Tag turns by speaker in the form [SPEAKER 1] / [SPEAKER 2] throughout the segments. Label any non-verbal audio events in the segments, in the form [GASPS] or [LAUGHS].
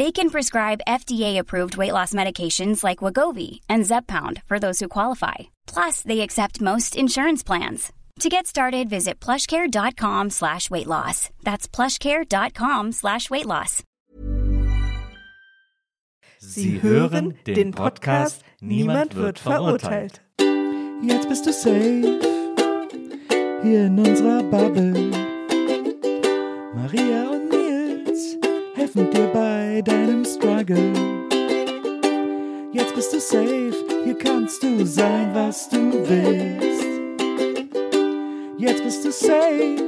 [SPEAKER 1] They can prescribe FDA-approved weight loss medications like Wagovi and Zepbound for those who qualify. Plus, they accept most insurance plans. To get started, visit plushcare.com slash weight loss. That's plushcare.com slash weight loss.
[SPEAKER 2] Sie hören den Podcast Niemand wird verurteilt. Jetzt bist du safe hier in unserer Bubble. Maria und helfen dir bei deinem Struggle. Jetzt bist du safe, hier kannst du sein, was du willst. Jetzt bist du safe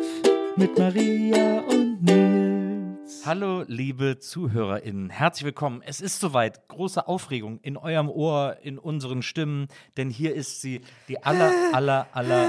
[SPEAKER 2] mit Maria und Nils.
[SPEAKER 3] Hallo, liebe ZuhörerInnen, herzlich willkommen. Es ist soweit, große Aufregung in eurem Ohr, in unseren Stimmen, denn hier ist sie, die aller, aller, aller.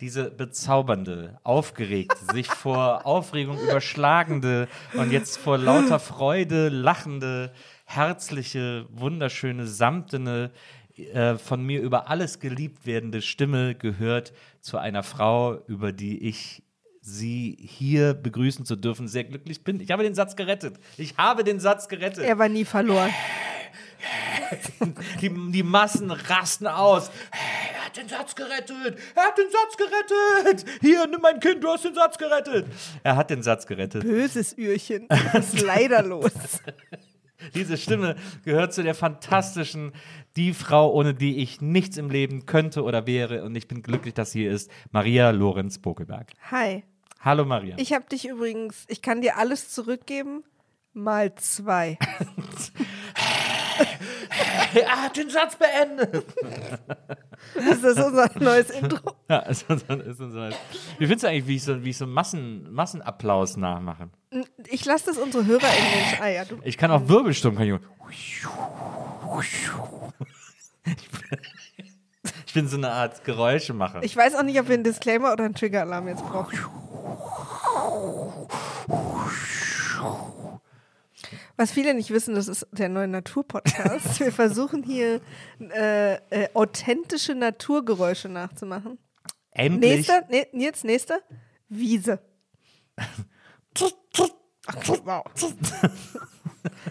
[SPEAKER 3] Diese bezaubernde, aufgeregte, sich vor Aufregung überschlagende und jetzt vor lauter Freude lachende, herzliche, wunderschöne, samtene, äh, von mir über alles geliebt werdende Stimme gehört zu einer Frau, über die ich Sie hier begrüßen zu dürfen, sehr glücklich bin. Ich habe den Satz gerettet. Ich habe den Satz gerettet.
[SPEAKER 4] Er war nie verloren. [LAUGHS]
[SPEAKER 3] Die, die Massen rasten aus. Er hat den Satz gerettet. Er hat den Satz gerettet. Hier, nimm mein Kind, du hast den Satz gerettet. Er hat den Satz gerettet.
[SPEAKER 4] Böses Ührchen. Was ist leider los? [LAUGHS]
[SPEAKER 3] Diese Stimme gehört zu der fantastischen, die Frau, ohne die ich nichts im Leben könnte oder wäre. Und ich bin glücklich, dass sie hier ist. Maria Lorenz Bokelberg.
[SPEAKER 4] Hi.
[SPEAKER 3] Hallo Maria.
[SPEAKER 4] Ich habe dich übrigens, ich kann dir alles zurückgeben, mal zwei. [LAUGHS] [LAUGHS]
[SPEAKER 3] er hat den Satz beendet. [LAUGHS]
[SPEAKER 4] Ist das unser neues Intro? [LAUGHS]
[SPEAKER 3] Ja, ist unser, ist unser, wie findest du eigentlich, wie ich so, wie ich so Massen, Massenapplaus nachmache?
[SPEAKER 4] Ich lasse das unsere Hörer in den. Ah ja, du.
[SPEAKER 3] Ich kann auch Wirbelsturm. Kann ich, ich bin so eine Art Geräuschemacher.
[SPEAKER 4] Ich weiß auch nicht, ob wir einen Disclaimer oder einen Trigger-Alarm jetzt brauchen. Was viele nicht wissen, das ist der neue Naturpodcast. Wir versuchen hier äh, äh, authentische Naturgeräusche nachzumachen.
[SPEAKER 3] Endlich.
[SPEAKER 4] Nächster, ne, jetzt nächster, Wiese.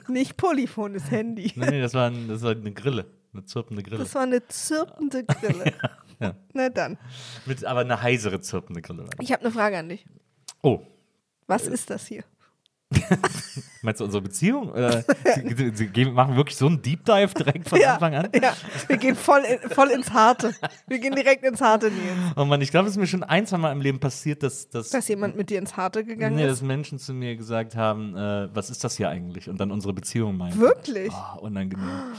[SPEAKER 4] Nicht polyphones Handy.
[SPEAKER 3] Nee, nee, das war, ein, das war eine Grille. Eine zirpende Grille.
[SPEAKER 4] Das war eine zirpende Grille.
[SPEAKER 3] ja.
[SPEAKER 4] Na dann.
[SPEAKER 3] Mit, aber eine heisere zirpende Grille.
[SPEAKER 4] Ich habe eine Frage an dich.
[SPEAKER 3] Oh,
[SPEAKER 4] Was ist das hier? [LAUGHS]
[SPEAKER 3] meinst du unsere Beziehung? Oder sie, sie, geben, machen wirklich so einen Deep Dive direkt von [LAUGHS] Anfang an?
[SPEAKER 4] Ja, wir gehen voll, in, voll ins Harte. Wir gehen direkt ins Harte, Nils.
[SPEAKER 3] Oh Mann, ich glaube, es ist mir schon ein, zwei Mal im Leben passiert, dass, dass,
[SPEAKER 4] Dass jemand mit dir ins Harte gegangen
[SPEAKER 3] nee, dass
[SPEAKER 4] ist.
[SPEAKER 3] Menschen zu mir gesagt haben, äh, was ist das hier eigentlich? Und dann unsere Beziehung meinen.
[SPEAKER 4] Wirklich?
[SPEAKER 3] Oh, unangenehm.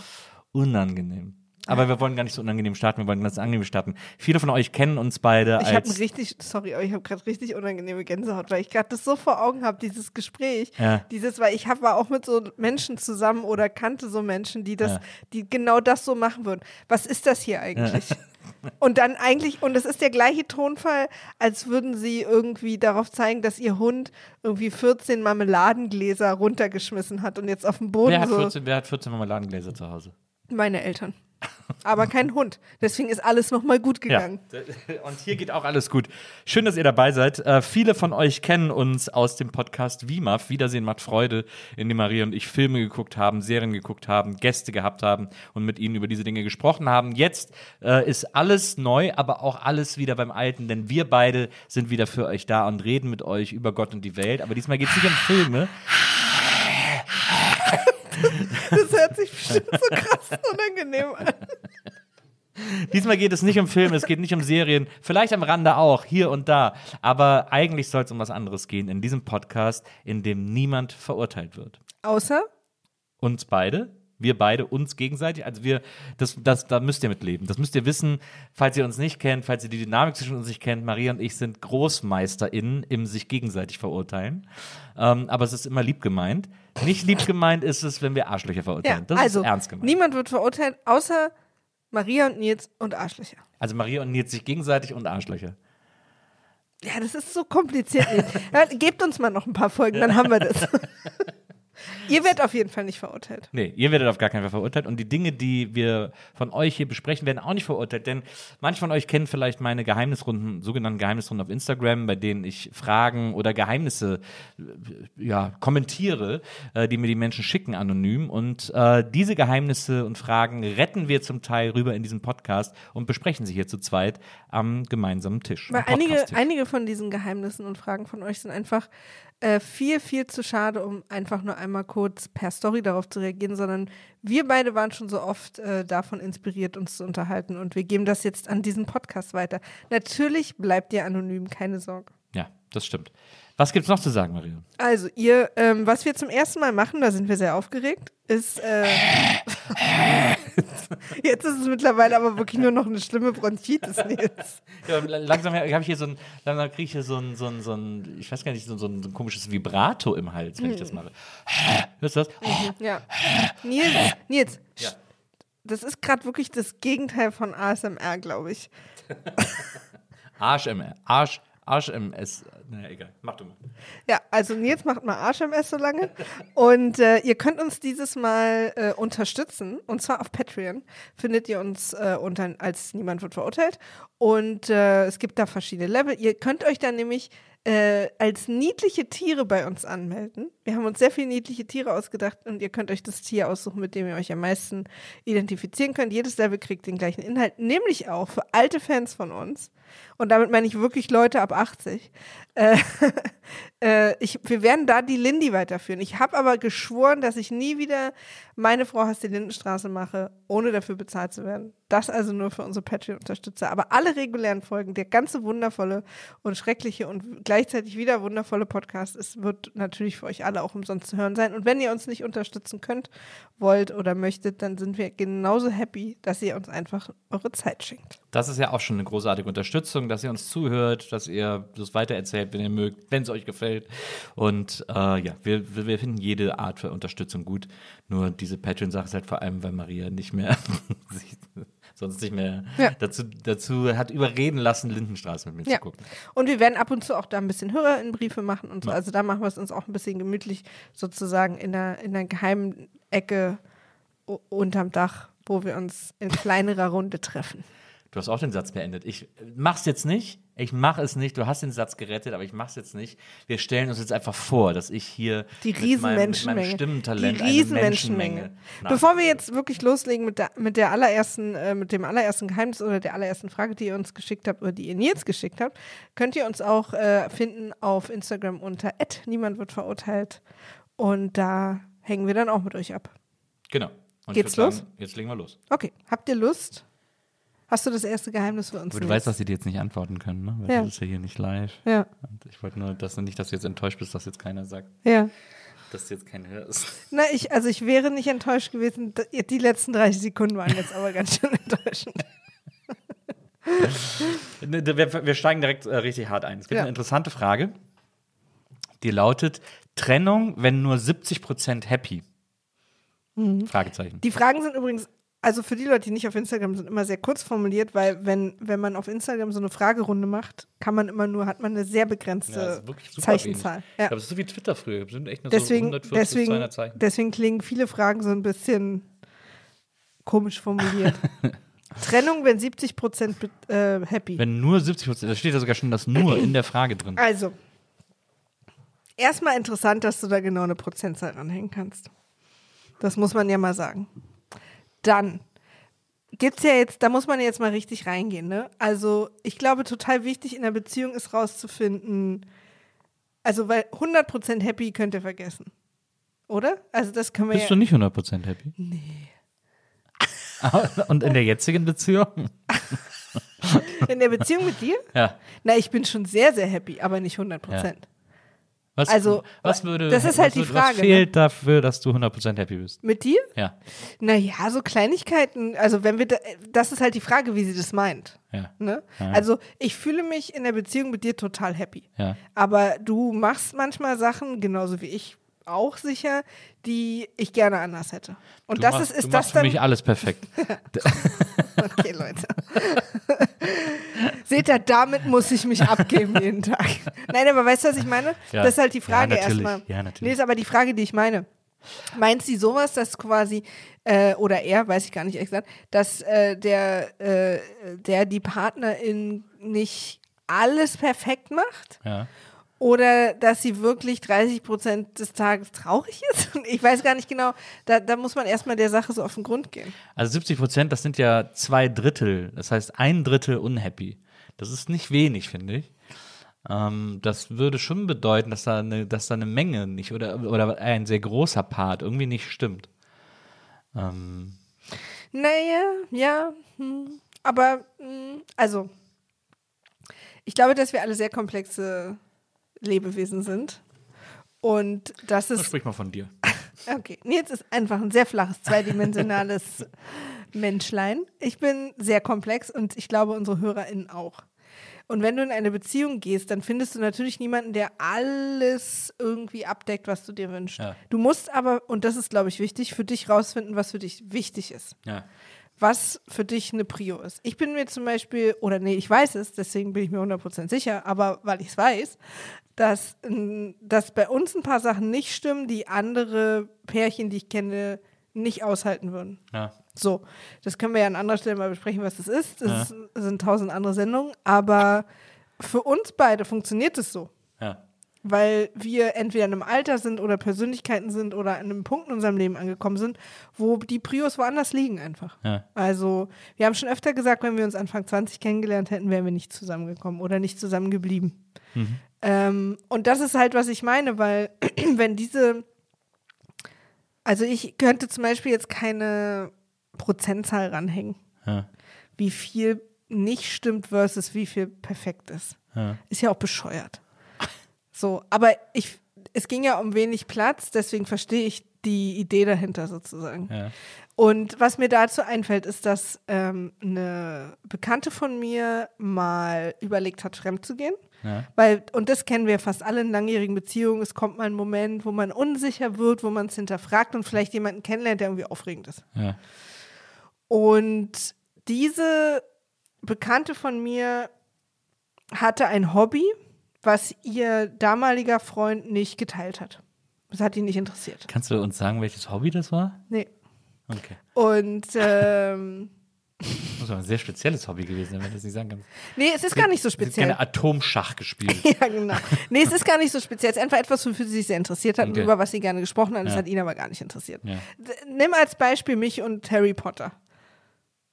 [SPEAKER 3] Unangenehm. Aber wir wollen gar nicht so unangenehm starten, wir wollen ganz angenehm starten. Viele von euch kennen uns beide
[SPEAKER 4] Ich habe richtig, sorry, aber ich habe gerade richtig unangenehme Gänsehaut, weil ich gerade das so vor Augen habe, dieses Gespräch.
[SPEAKER 3] Ja.
[SPEAKER 4] Dieses, weil ich hab, war auch mit so Menschen zusammen oder kannte so Menschen, die das,
[SPEAKER 3] Ja.
[SPEAKER 4] die genau das so machen würden. Was ist das hier eigentlich? [LAUGHS] Und dann eigentlich, und es ist der gleiche Tonfall, als würden sie irgendwie darauf zeigen, dass ihr Hund irgendwie 14 Marmeladengläser runtergeschmissen hat und jetzt auf dem Boden
[SPEAKER 3] wer, hat
[SPEAKER 4] so.
[SPEAKER 3] 14, wer hat 14 Marmeladengläser zu Hause?
[SPEAKER 4] Meine Eltern. Aber kein Hund. Deswegen ist alles nochmal gut gegangen.
[SPEAKER 3] Ja. [LAUGHS] Und hier geht auch alles gut. Schön, dass ihr dabei seid. Äh, viele von euch kennen uns aus dem Podcast WIMAF. Wiedersehen macht Freude, in dem Maria und ich Filme geguckt haben, Serien geguckt haben, Gäste gehabt haben und mit ihnen über diese Dinge gesprochen haben. Jetzt äh, ist alles neu, aber auch alles wieder beim Alten, denn wir beide sind wieder für euch da und reden mit euch über Gott und die Welt. Aber diesmal geht es nicht um Filme.
[SPEAKER 4] Das bestimmt [LAUGHS] so krass unangenehm an.
[SPEAKER 3] Diesmal geht es nicht um Filme, es geht nicht um Serien, vielleicht am Rande auch, hier und da. Aber eigentlich soll es um was anderes gehen in diesem Podcast, in dem niemand verurteilt wird.
[SPEAKER 4] Außer?
[SPEAKER 3] Uns beide, wir beide, uns gegenseitig. Also wir, das, das, da müsst ihr mit leben. Das müsst ihr wissen, falls ihr uns nicht kennt, falls ihr die Dynamik zwischen uns nicht kennt. Maria und ich sind GroßmeisterInnen im sich gegenseitig verurteilen. Ähm, aber es ist immer lieb gemeint. Nicht lieb gemeint ist es, wenn wir Arschlöcher verurteilen.
[SPEAKER 4] Ja,
[SPEAKER 3] das
[SPEAKER 4] also,
[SPEAKER 3] ist ernst gemeint.
[SPEAKER 4] niemand wird verurteilt, außer Maria und Nils und Arschlöcher.
[SPEAKER 3] Also Maria und Nils sich gegenseitig und Arschlöcher.
[SPEAKER 4] Ja, das ist so kompliziert. [LAUGHS] Gebt uns mal noch ein paar Folgen, dann haben wir das. [LAUGHS] Ihr werdet auf jeden Fall nicht verurteilt.
[SPEAKER 3] Nee, ihr werdet auf gar keinen Fall verurteilt. Und die Dinge, die wir von euch hier besprechen, werden auch nicht verurteilt. Denn manche von euch kennen vielleicht meine Geheimnisrunden, sogenannten Geheimnisrunden auf Instagram, bei denen ich Fragen oder Geheimnisse äh, ja, kommentiere, äh, die mir die Menschen schicken anonym. Und äh, diese Geheimnisse und Fragen retten wir zum Teil rüber in diesem Podcast und besprechen sie hier zu zweit am gemeinsamen Tisch.
[SPEAKER 4] Weil einige, einige von diesen Geheimnissen und Fragen von euch sind einfach äh, viel, viel zu schade, um einfach nur einmal kurz per Story darauf zu reagieren, sondern wir beide waren schon so oft äh, davon inspiriert, uns zu unterhalten und wir geben das jetzt an diesen Podcast weiter. Natürlich bleibt ihr anonym, keine Sorge.
[SPEAKER 3] Ja, das stimmt. Was gibt's noch zu sagen, Maria?
[SPEAKER 4] Also, ihr, ähm, was wir zum ersten Mal machen, da sind wir sehr aufgeregt, ist, äh, [LAUGHS] jetzt ist es mittlerweile aber wirklich nur noch eine schlimme Bronchitis, Nils. [LAUGHS]
[SPEAKER 3] Ja, langsam habe ich hier so ein, langsam kriege ich hier so ein, so ein, so ein, ich weiß gar nicht, so, ein, so ein komisches Vibrato im Hals, wenn ich das mache. [LAUGHS] Hörst du das?
[SPEAKER 4] Ja. Nils, Nils,
[SPEAKER 3] Ja.
[SPEAKER 4] das ist gerade wirklich das Gegenteil von ASMR, glaube ich.
[SPEAKER 3] Arsch MS. Arsch, Arsch MS. Naja, egal. Mach du mal.
[SPEAKER 4] Ja, also Nils macht mal Arsch-MS so lange. Und äh, ihr könnt uns dieses Mal äh, unterstützen. Und zwar auf Patreon findet ihr uns äh, unter als Niemand wird verurteilt. Und äh, es gibt da verschiedene Level. Ihr könnt euch dann nämlich äh, als niedliche Tiere bei uns anmelden. Wir haben uns sehr viele niedliche Tiere ausgedacht und ihr könnt euch das Tier aussuchen, mit dem ihr euch am meisten identifizieren könnt. Jedes Level kriegt den gleichen Inhalt, nämlich auch für alte Fans von uns. Und damit meine ich wirklich Leute ab 80. Äh, [LAUGHS] äh, ich, wir werden da die Lindy weiterführen. Ich habe aber geschworen, dass ich nie wieder meine Frau hasst die Lindenstraße mache, ohne dafür bezahlt zu werden. Das also nur für unsere Patreon-Unterstützer. Aber alle regulären Folgen, der ganze wundervolle und schreckliche und gleichzeitig wieder wundervolle Podcast, es wird natürlich für euch alle auch umsonst zu hören sein. Und wenn ihr uns nicht unterstützen könnt, wollt oder möchtet, dann sind wir genauso happy, dass ihr uns einfach eure Zeit schenkt.
[SPEAKER 3] Das ist ja auch schon eine großartige Unterstützung, dass ihr uns zuhört, dass ihr das weitererzählt, wenn ihr mögt, wenn es euch gefällt. Und äh, ja, wir, wir wir finden jede Art für Unterstützung gut. Nur diese Patreon-Sache ist halt vor allem, weil Maria nicht mehr [LAUGHS] sonst nicht mehr
[SPEAKER 4] Ja.
[SPEAKER 3] dazu, dazu hat überreden lassen, Lindenstraße mit mir
[SPEAKER 4] Ja.
[SPEAKER 3] zu gucken.
[SPEAKER 4] Und wir werden ab und zu auch da ein bisschen Hörerinnenbriefe machen und so.
[SPEAKER 3] Ja.
[SPEAKER 4] Also da machen wir es uns auch ein bisschen gemütlich, sozusagen in der, in der geheimen Ecke unterm Dach, wo wir uns in kleinerer Runde treffen.
[SPEAKER 3] Du hast auch den Satz beendet. Ich mach's jetzt nicht. Ich mache es nicht. Du hast den Satz gerettet, aber ich mach's jetzt nicht. Wir stellen uns jetzt einfach vor, dass ich hier
[SPEAKER 4] Die
[SPEAKER 3] mit meinem, mit meinem
[SPEAKER 4] Riesenmenschenmenge.
[SPEAKER 3] Stimmentalent
[SPEAKER 4] Die Riesenmenschenmenge.
[SPEAKER 3] Menschenmenge
[SPEAKER 4] Bevor wir jetzt wirklich loslegen mit der, mit der allerersten, äh, mit dem allerersten Geheimnis oder der allerersten Frage, die ihr uns geschickt habt oder die ihr Nils geschickt habt, könnt ihr uns auch äh, finden auf Instagram unter niemand wird verurteilt. Und da hängen wir dann auch mit euch ab.
[SPEAKER 3] Genau. Und
[SPEAKER 4] Geht's los?
[SPEAKER 3] Sagen, jetzt legen wir los.
[SPEAKER 4] Okay, habt ihr Lust? Hast du das erste Geheimnis für uns?
[SPEAKER 3] Aber du weißt, dass sie dir jetzt nicht antworten können, ne? Weil
[SPEAKER 4] Ja.
[SPEAKER 3] das ist ja hier nicht live.
[SPEAKER 4] Ja,
[SPEAKER 3] Und ich wollte nur, dass du nicht, dass du jetzt enttäuscht bist, dass jetzt keiner sagt,
[SPEAKER 4] ja.
[SPEAKER 3] dass jetzt keinen hörst.
[SPEAKER 4] Na, ich, also ich wäre nicht enttäuscht gewesen. Die letzten 30 Sekunden waren jetzt aber ganz schön enttäuschend. [LAUGHS]
[SPEAKER 3] Ne, Wir, wir steigen direkt äh, richtig hart ein. Es gibt
[SPEAKER 4] Ja.
[SPEAKER 3] eine interessante Frage, die lautet: Trennung, wenn nur 70% happy?
[SPEAKER 4] Mhm.
[SPEAKER 3] Fragezeichen.
[SPEAKER 4] Die Fragen sind übrigens, also für die Leute, die nicht auf Instagram sind, immer sehr kurz formuliert, weil wenn, wenn man auf Instagram so eine Fragerunde macht, kann man immer nur, hat man eine sehr begrenzte
[SPEAKER 3] Ja, das ist wirklich super
[SPEAKER 4] Zeichenzahl.
[SPEAKER 3] wenig. Ich
[SPEAKER 4] Ja.
[SPEAKER 3] glaube, das ist so wie Twitter früher. Das sind echt nur
[SPEAKER 4] Deswegen,
[SPEAKER 3] so 140 bis
[SPEAKER 4] deswegen,
[SPEAKER 3] 200 Zeichen.
[SPEAKER 4] deswegen klingen viele Fragen so ein bisschen komisch formuliert. [LAUGHS] Trennung, wenn 70 Prozent äh, happy.
[SPEAKER 3] Wenn nur 70 Prozent, da steht ja sogar schon das nur in der Frage drin.
[SPEAKER 4] Also, erstmal interessant, dass du da genau eine Prozentzahl ranhängen kannst. Das muss man ja mal sagen. Dann gibt's ja jetzt, da muss man jetzt mal richtig reingehen, ne? Also, ich glaube, total wichtig in der Beziehung ist rauszufinden, also, weil 100% happy könnt ihr vergessen. Oder? Also, das können wir
[SPEAKER 3] Bist
[SPEAKER 4] ja.
[SPEAKER 3] du nicht 100% happy? Nee. [LAUGHS] Und in der jetzigen Beziehung? [LAUGHS]
[SPEAKER 4] In der Beziehung mit dir?
[SPEAKER 3] Ja.
[SPEAKER 4] Na, ich bin schon sehr, sehr happy, aber nicht 100%.
[SPEAKER 3] Was,
[SPEAKER 4] Also,
[SPEAKER 3] was würde,
[SPEAKER 4] das ist halt
[SPEAKER 3] was,
[SPEAKER 4] die Frage,
[SPEAKER 3] Was fehlt dafür, dass du 100% happy bist?
[SPEAKER 4] Mit dir?
[SPEAKER 3] Ja.
[SPEAKER 4] Naja, so Kleinigkeiten, also wenn wir, da, das ist halt die Frage, wie sie das meint.
[SPEAKER 3] Ja.
[SPEAKER 4] Ne?
[SPEAKER 3] Ja.
[SPEAKER 4] Also ich fühle mich in der Beziehung mit dir total happy.
[SPEAKER 3] Ja.
[SPEAKER 4] Aber du machst manchmal Sachen, genauso wie ich auch sicher, die ich gerne anders hätte. Und
[SPEAKER 3] Du
[SPEAKER 4] das
[SPEAKER 3] machst,
[SPEAKER 4] ist, ist
[SPEAKER 3] du
[SPEAKER 4] das
[SPEAKER 3] machst für
[SPEAKER 4] dann.
[SPEAKER 3] mich alles perfekt. [LAUGHS]
[SPEAKER 4] Okay, Leute. [LAUGHS] Seht ihr, damit muss ich mich abgeben jeden Tag. [LAUGHS] Nein, aber weißt du, was ich meine?
[SPEAKER 3] Ja.
[SPEAKER 4] Das ist halt die Frage
[SPEAKER 3] Ja,
[SPEAKER 4] erstmal.
[SPEAKER 3] Ja, natürlich.
[SPEAKER 4] Nee, ist aber die Frage, die ich meine. Meint sie sowas, dass quasi, äh, oder er, weiß ich gar nicht exakt, dass äh, der, äh, der die Partnerin nicht alles perfekt macht?
[SPEAKER 3] Ja.
[SPEAKER 4] Oder dass sie wirklich 30 Prozent des Tages traurig ist? [LAUGHS] Ich weiß gar nicht genau. Da, da muss man erstmal der Sache so auf den Grund gehen.
[SPEAKER 3] Also 70 Prozent, das sind ja zwei Drittel. Das heißt, ein Drittel unhappy. Das ist nicht wenig, finde ich. Ähm, das würde schon bedeuten, dass da, eine, dass da eine Menge nicht oder, oder ein sehr großer Part irgendwie nicht stimmt. Ähm,
[SPEAKER 4] Naja, ja, hm. aber hm, also, ich glaube, dass wir alle sehr komplexe Lebewesen sind. Und das ist,
[SPEAKER 3] sprich mal von dir. [LAUGHS]
[SPEAKER 4] okay, Nils ist einfach ein sehr flaches, zweidimensionales [LAUGHS] Menschlein. Ich bin sehr komplex und ich glaube, unsere HörerInnen auch. Und wenn du in eine Beziehung gehst, dann findest du natürlich niemanden, der alles irgendwie abdeckt, was du dir wünschst.
[SPEAKER 3] Ja.
[SPEAKER 4] Du musst aber, und das ist, glaube ich, wichtig, für dich rausfinden, was für dich wichtig ist
[SPEAKER 3] Ja.
[SPEAKER 4] was für dich eine Prio ist. Ich bin mir zum Beispiel, oder nee, ich weiß es, deswegen bin ich mir 100% sicher, aber weil ich es weiß, dass, dass bei uns ein paar Sachen nicht stimmen, die andere Pärchen, die ich kenne, nicht aushalten würden.
[SPEAKER 3] Ja.
[SPEAKER 4] So, das können wir ja an anderer Stelle mal besprechen, was das ist. Das ist, sind tausend andere Sendungen, aber für uns beide funktioniert es so
[SPEAKER 3] Ja.
[SPEAKER 4] weil wir entweder in einem Alter sind oder Persönlichkeiten sind oder an einem Punkt in unserem Leben angekommen sind, wo die Prios woanders liegen einfach.
[SPEAKER 3] Ja.
[SPEAKER 4] Also, wir haben schon öfter gesagt, wenn wir uns Anfang 20 kennengelernt hätten, wären wir nicht zusammengekommen oder nicht zusammengeblieben. Ähm, und das ist halt, was ich meine, weil [CLEARS THROAT] wenn diese, also ich könnte zum Beispiel jetzt keine Prozentzahl ranhängen,
[SPEAKER 3] Ja.
[SPEAKER 4] wie viel nicht stimmt versus wie viel perfekt ist.
[SPEAKER 3] Ja.
[SPEAKER 4] Ist ja auch bescheuert. So, aber ich, es ging ja um wenig Platz, deswegen verstehe ich die Idee dahinter sozusagen.
[SPEAKER 3] Ja.
[SPEAKER 4] Und was mir dazu einfällt, ist, dass ähm, eine Bekannte von mir mal überlegt hat, fremd zu gehen.
[SPEAKER 3] Ja.
[SPEAKER 4] Weil, und das kennen wir fast alle in langjährigen Beziehungen, es kommt mal ein Moment, wo man unsicher wird, wo man es hinterfragt und vielleicht jemanden kennenlernt, der irgendwie aufregend ist.
[SPEAKER 3] Ja.
[SPEAKER 4] Und diese Bekannte von mir hatte ein Hobby, was ihr damaliger Freund nicht geteilt hat. Das hat ihn nicht interessiert.
[SPEAKER 3] Kannst du uns sagen, welches Hobby das war?
[SPEAKER 4] Nee.
[SPEAKER 3] Okay.
[SPEAKER 4] Und ähm, [LAUGHS]
[SPEAKER 3] Muss aber ein sehr spezielles Hobby gewesen sein, wenn du das nicht sagen kannst.
[SPEAKER 4] nee, es ist gar nicht so
[SPEAKER 3] Sie hat
[SPEAKER 4] speziell.
[SPEAKER 3] gerne Atomschach gespielt. [LAUGHS]
[SPEAKER 4] Ja, genau. Nee, es ist gar nicht so speziell. Es ist einfach etwas, wofür sie sich sehr interessiert hat und
[SPEAKER 3] Okay.
[SPEAKER 4] über was sie gerne gesprochen hat. Das
[SPEAKER 3] Ja.
[SPEAKER 4] hat ihn aber gar nicht interessiert.
[SPEAKER 3] Ja.
[SPEAKER 4] Nimm als Beispiel mich und Harry Potter.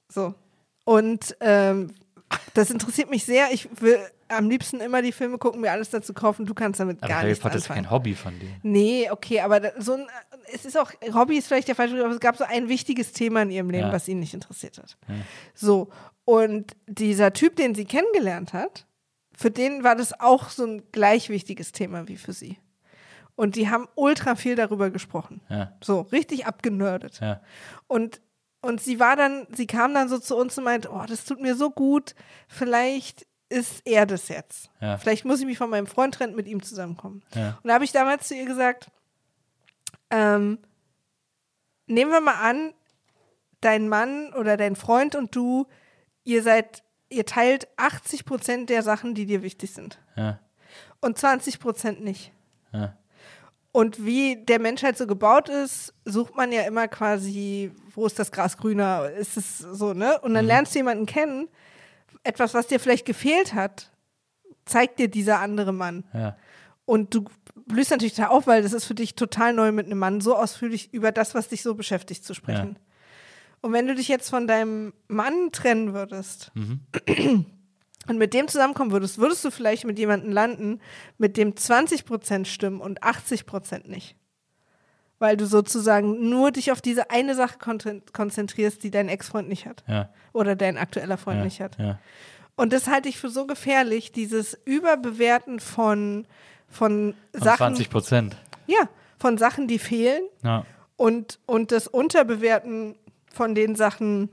[SPEAKER 4] So. Und ähm, das interessiert mich sehr. Ich will am liebsten immer die Filme gucken, mir alles dazu kaufen. Du kannst damit
[SPEAKER 3] Aber
[SPEAKER 4] gar
[SPEAKER 3] Harry
[SPEAKER 4] nichts
[SPEAKER 3] Potter ist
[SPEAKER 4] anfangen.
[SPEAKER 3] kein Hobby von dir.
[SPEAKER 4] Nee, okay, aber da, so ein, es ist auch, Hobby ist vielleicht der falsche Begriff, aber es gab so ein wichtiges Thema in ihrem Leben,
[SPEAKER 3] Ja.
[SPEAKER 4] was ihn nicht interessiert hat. So, und dieser Typ, den sie kennengelernt hat, für den war das auch so ein gleich wichtiges Thema wie für sie. Und die haben ultra viel darüber gesprochen.
[SPEAKER 3] Ja.
[SPEAKER 4] So, richtig abgenördet.
[SPEAKER 3] Ja.
[SPEAKER 4] Und, und sie war dann, sie kam dann so zu uns und meinte, oh, das tut mir so gut, vielleicht ist er das jetzt.
[SPEAKER 3] Ja.
[SPEAKER 4] Vielleicht muss ich mich von meinem Freund trennen, mit ihm zusammenkommen.
[SPEAKER 3] Ja.
[SPEAKER 4] Und da habe ich damals zu ihr gesagt, ähm, nehmen wir mal an, dein Mann oder dein Freund und du, ihr seid, ihr teilt 80 Prozent der Sachen, die dir wichtig sind.
[SPEAKER 3] Ja.
[SPEAKER 4] Und 20 Prozent nicht.
[SPEAKER 3] Ja.
[SPEAKER 4] Und wie der Mensch halt so gebaut ist, sucht man ja immer quasi, wo ist das Gras grüner? Ist es so, ne? Und dann lernst du jemanden kennen, etwas, was dir vielleicht gefehlt hat, zeigt dir dieser andere Mann.
[SPEAKER 3] Ja.
[SPEAKER 4] Und du blühst natürlich da auf, weil das ist für dich total neu, mit einem Mann so ausführlich über das, was dich so beschäftigt, zu sprechen. Und wenn du dich jetzt von deinem Mann trennen würdest [CLEARS THROAT] und mit dem zusammenkommen würdest, würdest du vielleicht mit jemandem landen, mit dem 20% stimmen und 80% nicht. Weil du sozusagen nur dich auf diese eine Sache kon- konzentrierst, die dein Ex-Freund nicht hat.
[SPEAKER 3] Ja.
[SPEAKER 4] Oder dein aktueller Freund
[SPEAKER 3] ja,
[SPEAKER 4] nicht hat.
[SPEAKER 3] Ja.
[SPEAKER 4] Und das halte ich für so gefährlich, dieses Überbewerten von, von,
[SPEAKER 3] Von
[SPEAKER 4] Sachen.
[SPEAKER 3] 20 Prozent.
[SPEAKER 4] Ja, von Sachen, die fehlen
[SPEAKER 3] Ja.
[SPEAKER 4] und, und das Unterbewerten von den Sachen,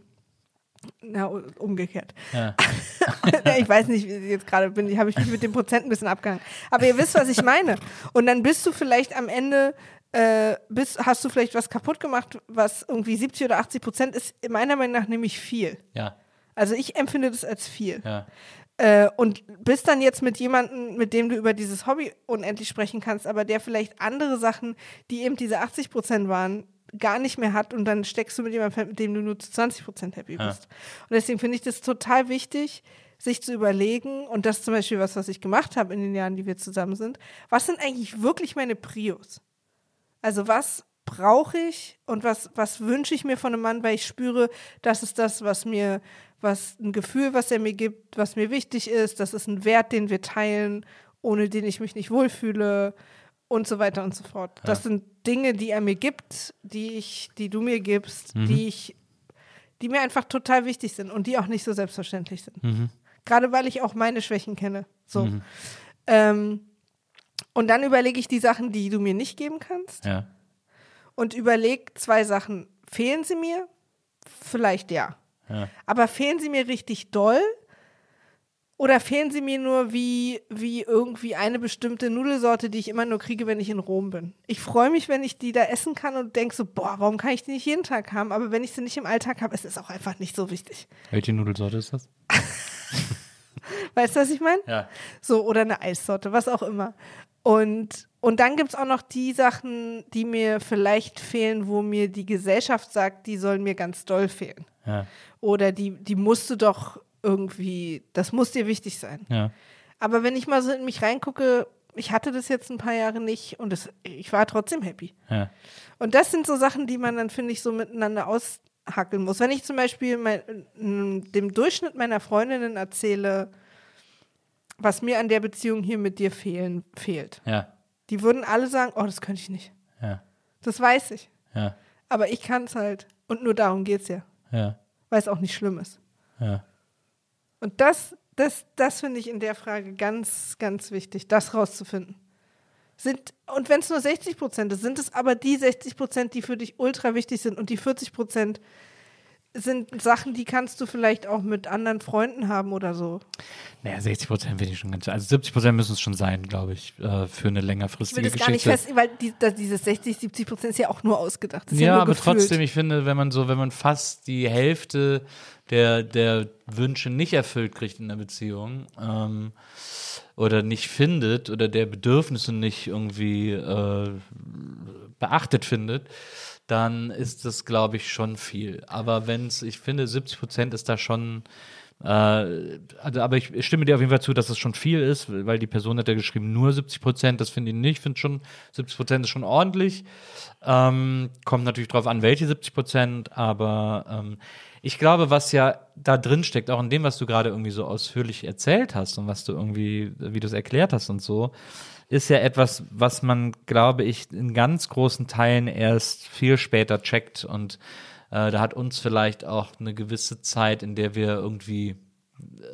[SPEAKER 4] na, umgekehrt.
[SPEAKER 3] Ja. [LAUGHS]
[SPEAKER 4] ich weiß nicht, wie jetzt gerade bin, ich habe ich mich mit dem Prozent ein bisschen abgehangen. Aber ihr wisst, was ich meine. Und dann bist du vielleicht am Ende, äh, bist, hast du vielleicht was kaputt gemacht, was irgendwie 70 oder 80 Prozent ist, meiner Meinung nach nämlich viel.
[SPEAKER 3] Ja.
[SPEAKER 4] Also ich empfinde das als viel.
[SPEAKER 3] Ja.
[SPEAKER 4] Äh, und bist dann jetzt mit jemandem, mit dem du über dieses Hobby unendlich sprechen kannst, aber der vielleicht andere Sachen, die eben diese 80 Prozent waren, gar nicht mehr hat und dann steckst du mit jemandem, mit dem du nur zu 20 Prozent happy
[SPEAKER 3] Ja.
[SPEAKER 4] bist. Und deswegen finde ich das total wichtig, sich zu überlegen, und das zum Beispiel was, was ich gemacht habe in den Jahren, die wir zusammen sind, was sind eigentlich wirklich meine Prios? Also was brauche ich und was, was wünsche ich mir von einem Mann, weil ich spüre, das ist das, was mir, was ein Gefühl, was er mir gibt, was mir wichtig ist, das ist ein Wert, den wir teilen, ohne den ich mich nicht wohlfühle und so weiter und so fort. Das sind Dinge, die er mir gibt, die ich, die du mir gibst, die ich, die mir einfach total wichtig sind und die auch nicht so selbstverständlich sind. Gerade weil ich auch meine Schwächen kenne. So. Ähm, und dann überlege ich die Sachen, die du mir nicht geben kannst
[SPEAKER 3] Ja.
[SPEAKER 4] und überlege zwei Sachen. Fehlen sie mir? Vielleicht ja.
[SPEAKER 3] Ja.
[SPEAKER 4] Aber fehlen sie mir richtig doll? Oder fehlen sie mir nur wie, wie irgendwie eine bestimmte Nudelsorte, die ich immer nur kriege, wenn ich in Rom bin? Ich freue mich, wenn ich die da essen kann und denke so, boah, warum kann ich die nicht jeden Tag haben? Aber wenn ich sie nicht im Alltag habe, ist es auch einfach nicht so wichtig.
[SPEAKER 3] Welche Nudelsorte ist das? [LAUGHS]
[SPEAKER 4] Weißt du, was ich meine?
[SPEAKER 3] Ja.
[SPEAKER 4] So, oder eine Eissorte, was auch immer. Und, und dann gibt es auch noch die Sachen, die mir vielleicht fehlen, wo mir die Gesellschaft sagt, die sollen mir ganz doll fehlen.
[SPEAKER 3] Ja.
[SPEAKER 4] Oder die, die musst du doch irgendwie, das muss dir wichtig sein.
[SPEAKER 3] Ja.
[SPEAKER 4] Aber wenn ich mal so in mich reingucke, ich hatte das jetzt ein paar Jahre nicht und es, ich war trotzdem happy.
[SPEAKER 3] Ja.
[SPEAKER 4] Und das sind so Sachen, die man dann, finde ich, so miteinander aushackeln muss. Wenn ich zum Beispiel mein, dem Durchschnitt meiner Freundinnen erzähle, was mir an der Beziehung hier mit dir fehlen, fehlt,
[SPEAKER 3] Ja.
[SPEAKER 4] die würden alle sagen, oh, das könnte ich nicht.
[SPEAKER 3] Ja.
[SPEAKER 4] Das weiß ich.
[SPEAKER 3] Ja.
[SPEAKER 4] Aber ich kann es halt. Und nur darum geht es ja.
[SPEAKER 3] Ja.
[SPEAKER 4] Weil es auch nicht schlimm ist.
[SPEAKER 3] Ja.
[SPEAKER 4] Und das, das, das finde ich in der Frage ganz, ganz wichtig, das rauszufinden. Sind, und wenn es nur 60 Prozent ist, sind es aber die 60 Prozent, die für dich ultra wichtig sind und die 40 Prozent sind Sachen, die kannst du vielleicht auch mit anderen Freunden haben oder so.
[SPEAKER 3] Naja, 60 Prozent finde ich schon ganz. Also 70 Prozent müssen es schon sein, glaube ich, äh, für eine
[SPEAKER 4] Ich
[SPEAKER 3] längerfristige
[SPEAKER 4] will das gar nicht
[SPEAKER 3] Geschichte.
[SPEAKER 4] fest, weil die, da, dieses 60, 70 Prozent ist ja auch nur ausgedacht. Das
[SPEAKER 3] ja,
[SPEAKER 4] ja, nur
[SPEAKER 3] aber
[SPEAKER 4] gefühlt.
[SPEAKER 3] trotzdem, ich finde, wenn man so, wenn man fast die Hälfte der, der Wünsche nicht erfüllt kriegt in der Beziehung ähm, oder nicht findet oder der Bedürfnisse nicht irgendwie äh, beachtet findet, dann ist das, glaube ich, schon viel. Aber wenn es, ich finde, 70 Prozent ist da schon äh, also, aber ich stimme dir auf jeden Fall zu, dass es schon viel ist, weil die Person hat ja geschrieben, nur 70 Prozent, das finde ich nicht. Ich finde schon, 70 Prozent ist schon ordentlich. Ähm, kommt natürlich drauf an, welche 70 Prozent, aber ähm, ich glaube, was ja da drin steckt, auch in dem, was du gerade irgendwie so ausführlich erzählt hast und was du irgendwie, wie du es erklärt hast und so, ist ja etwas, was man, glaube ich, in ganz großen Teilen erst viel später checkt und äh, da hat uns vielleicht auch eine gewisse Zeit, in der wir irgendwie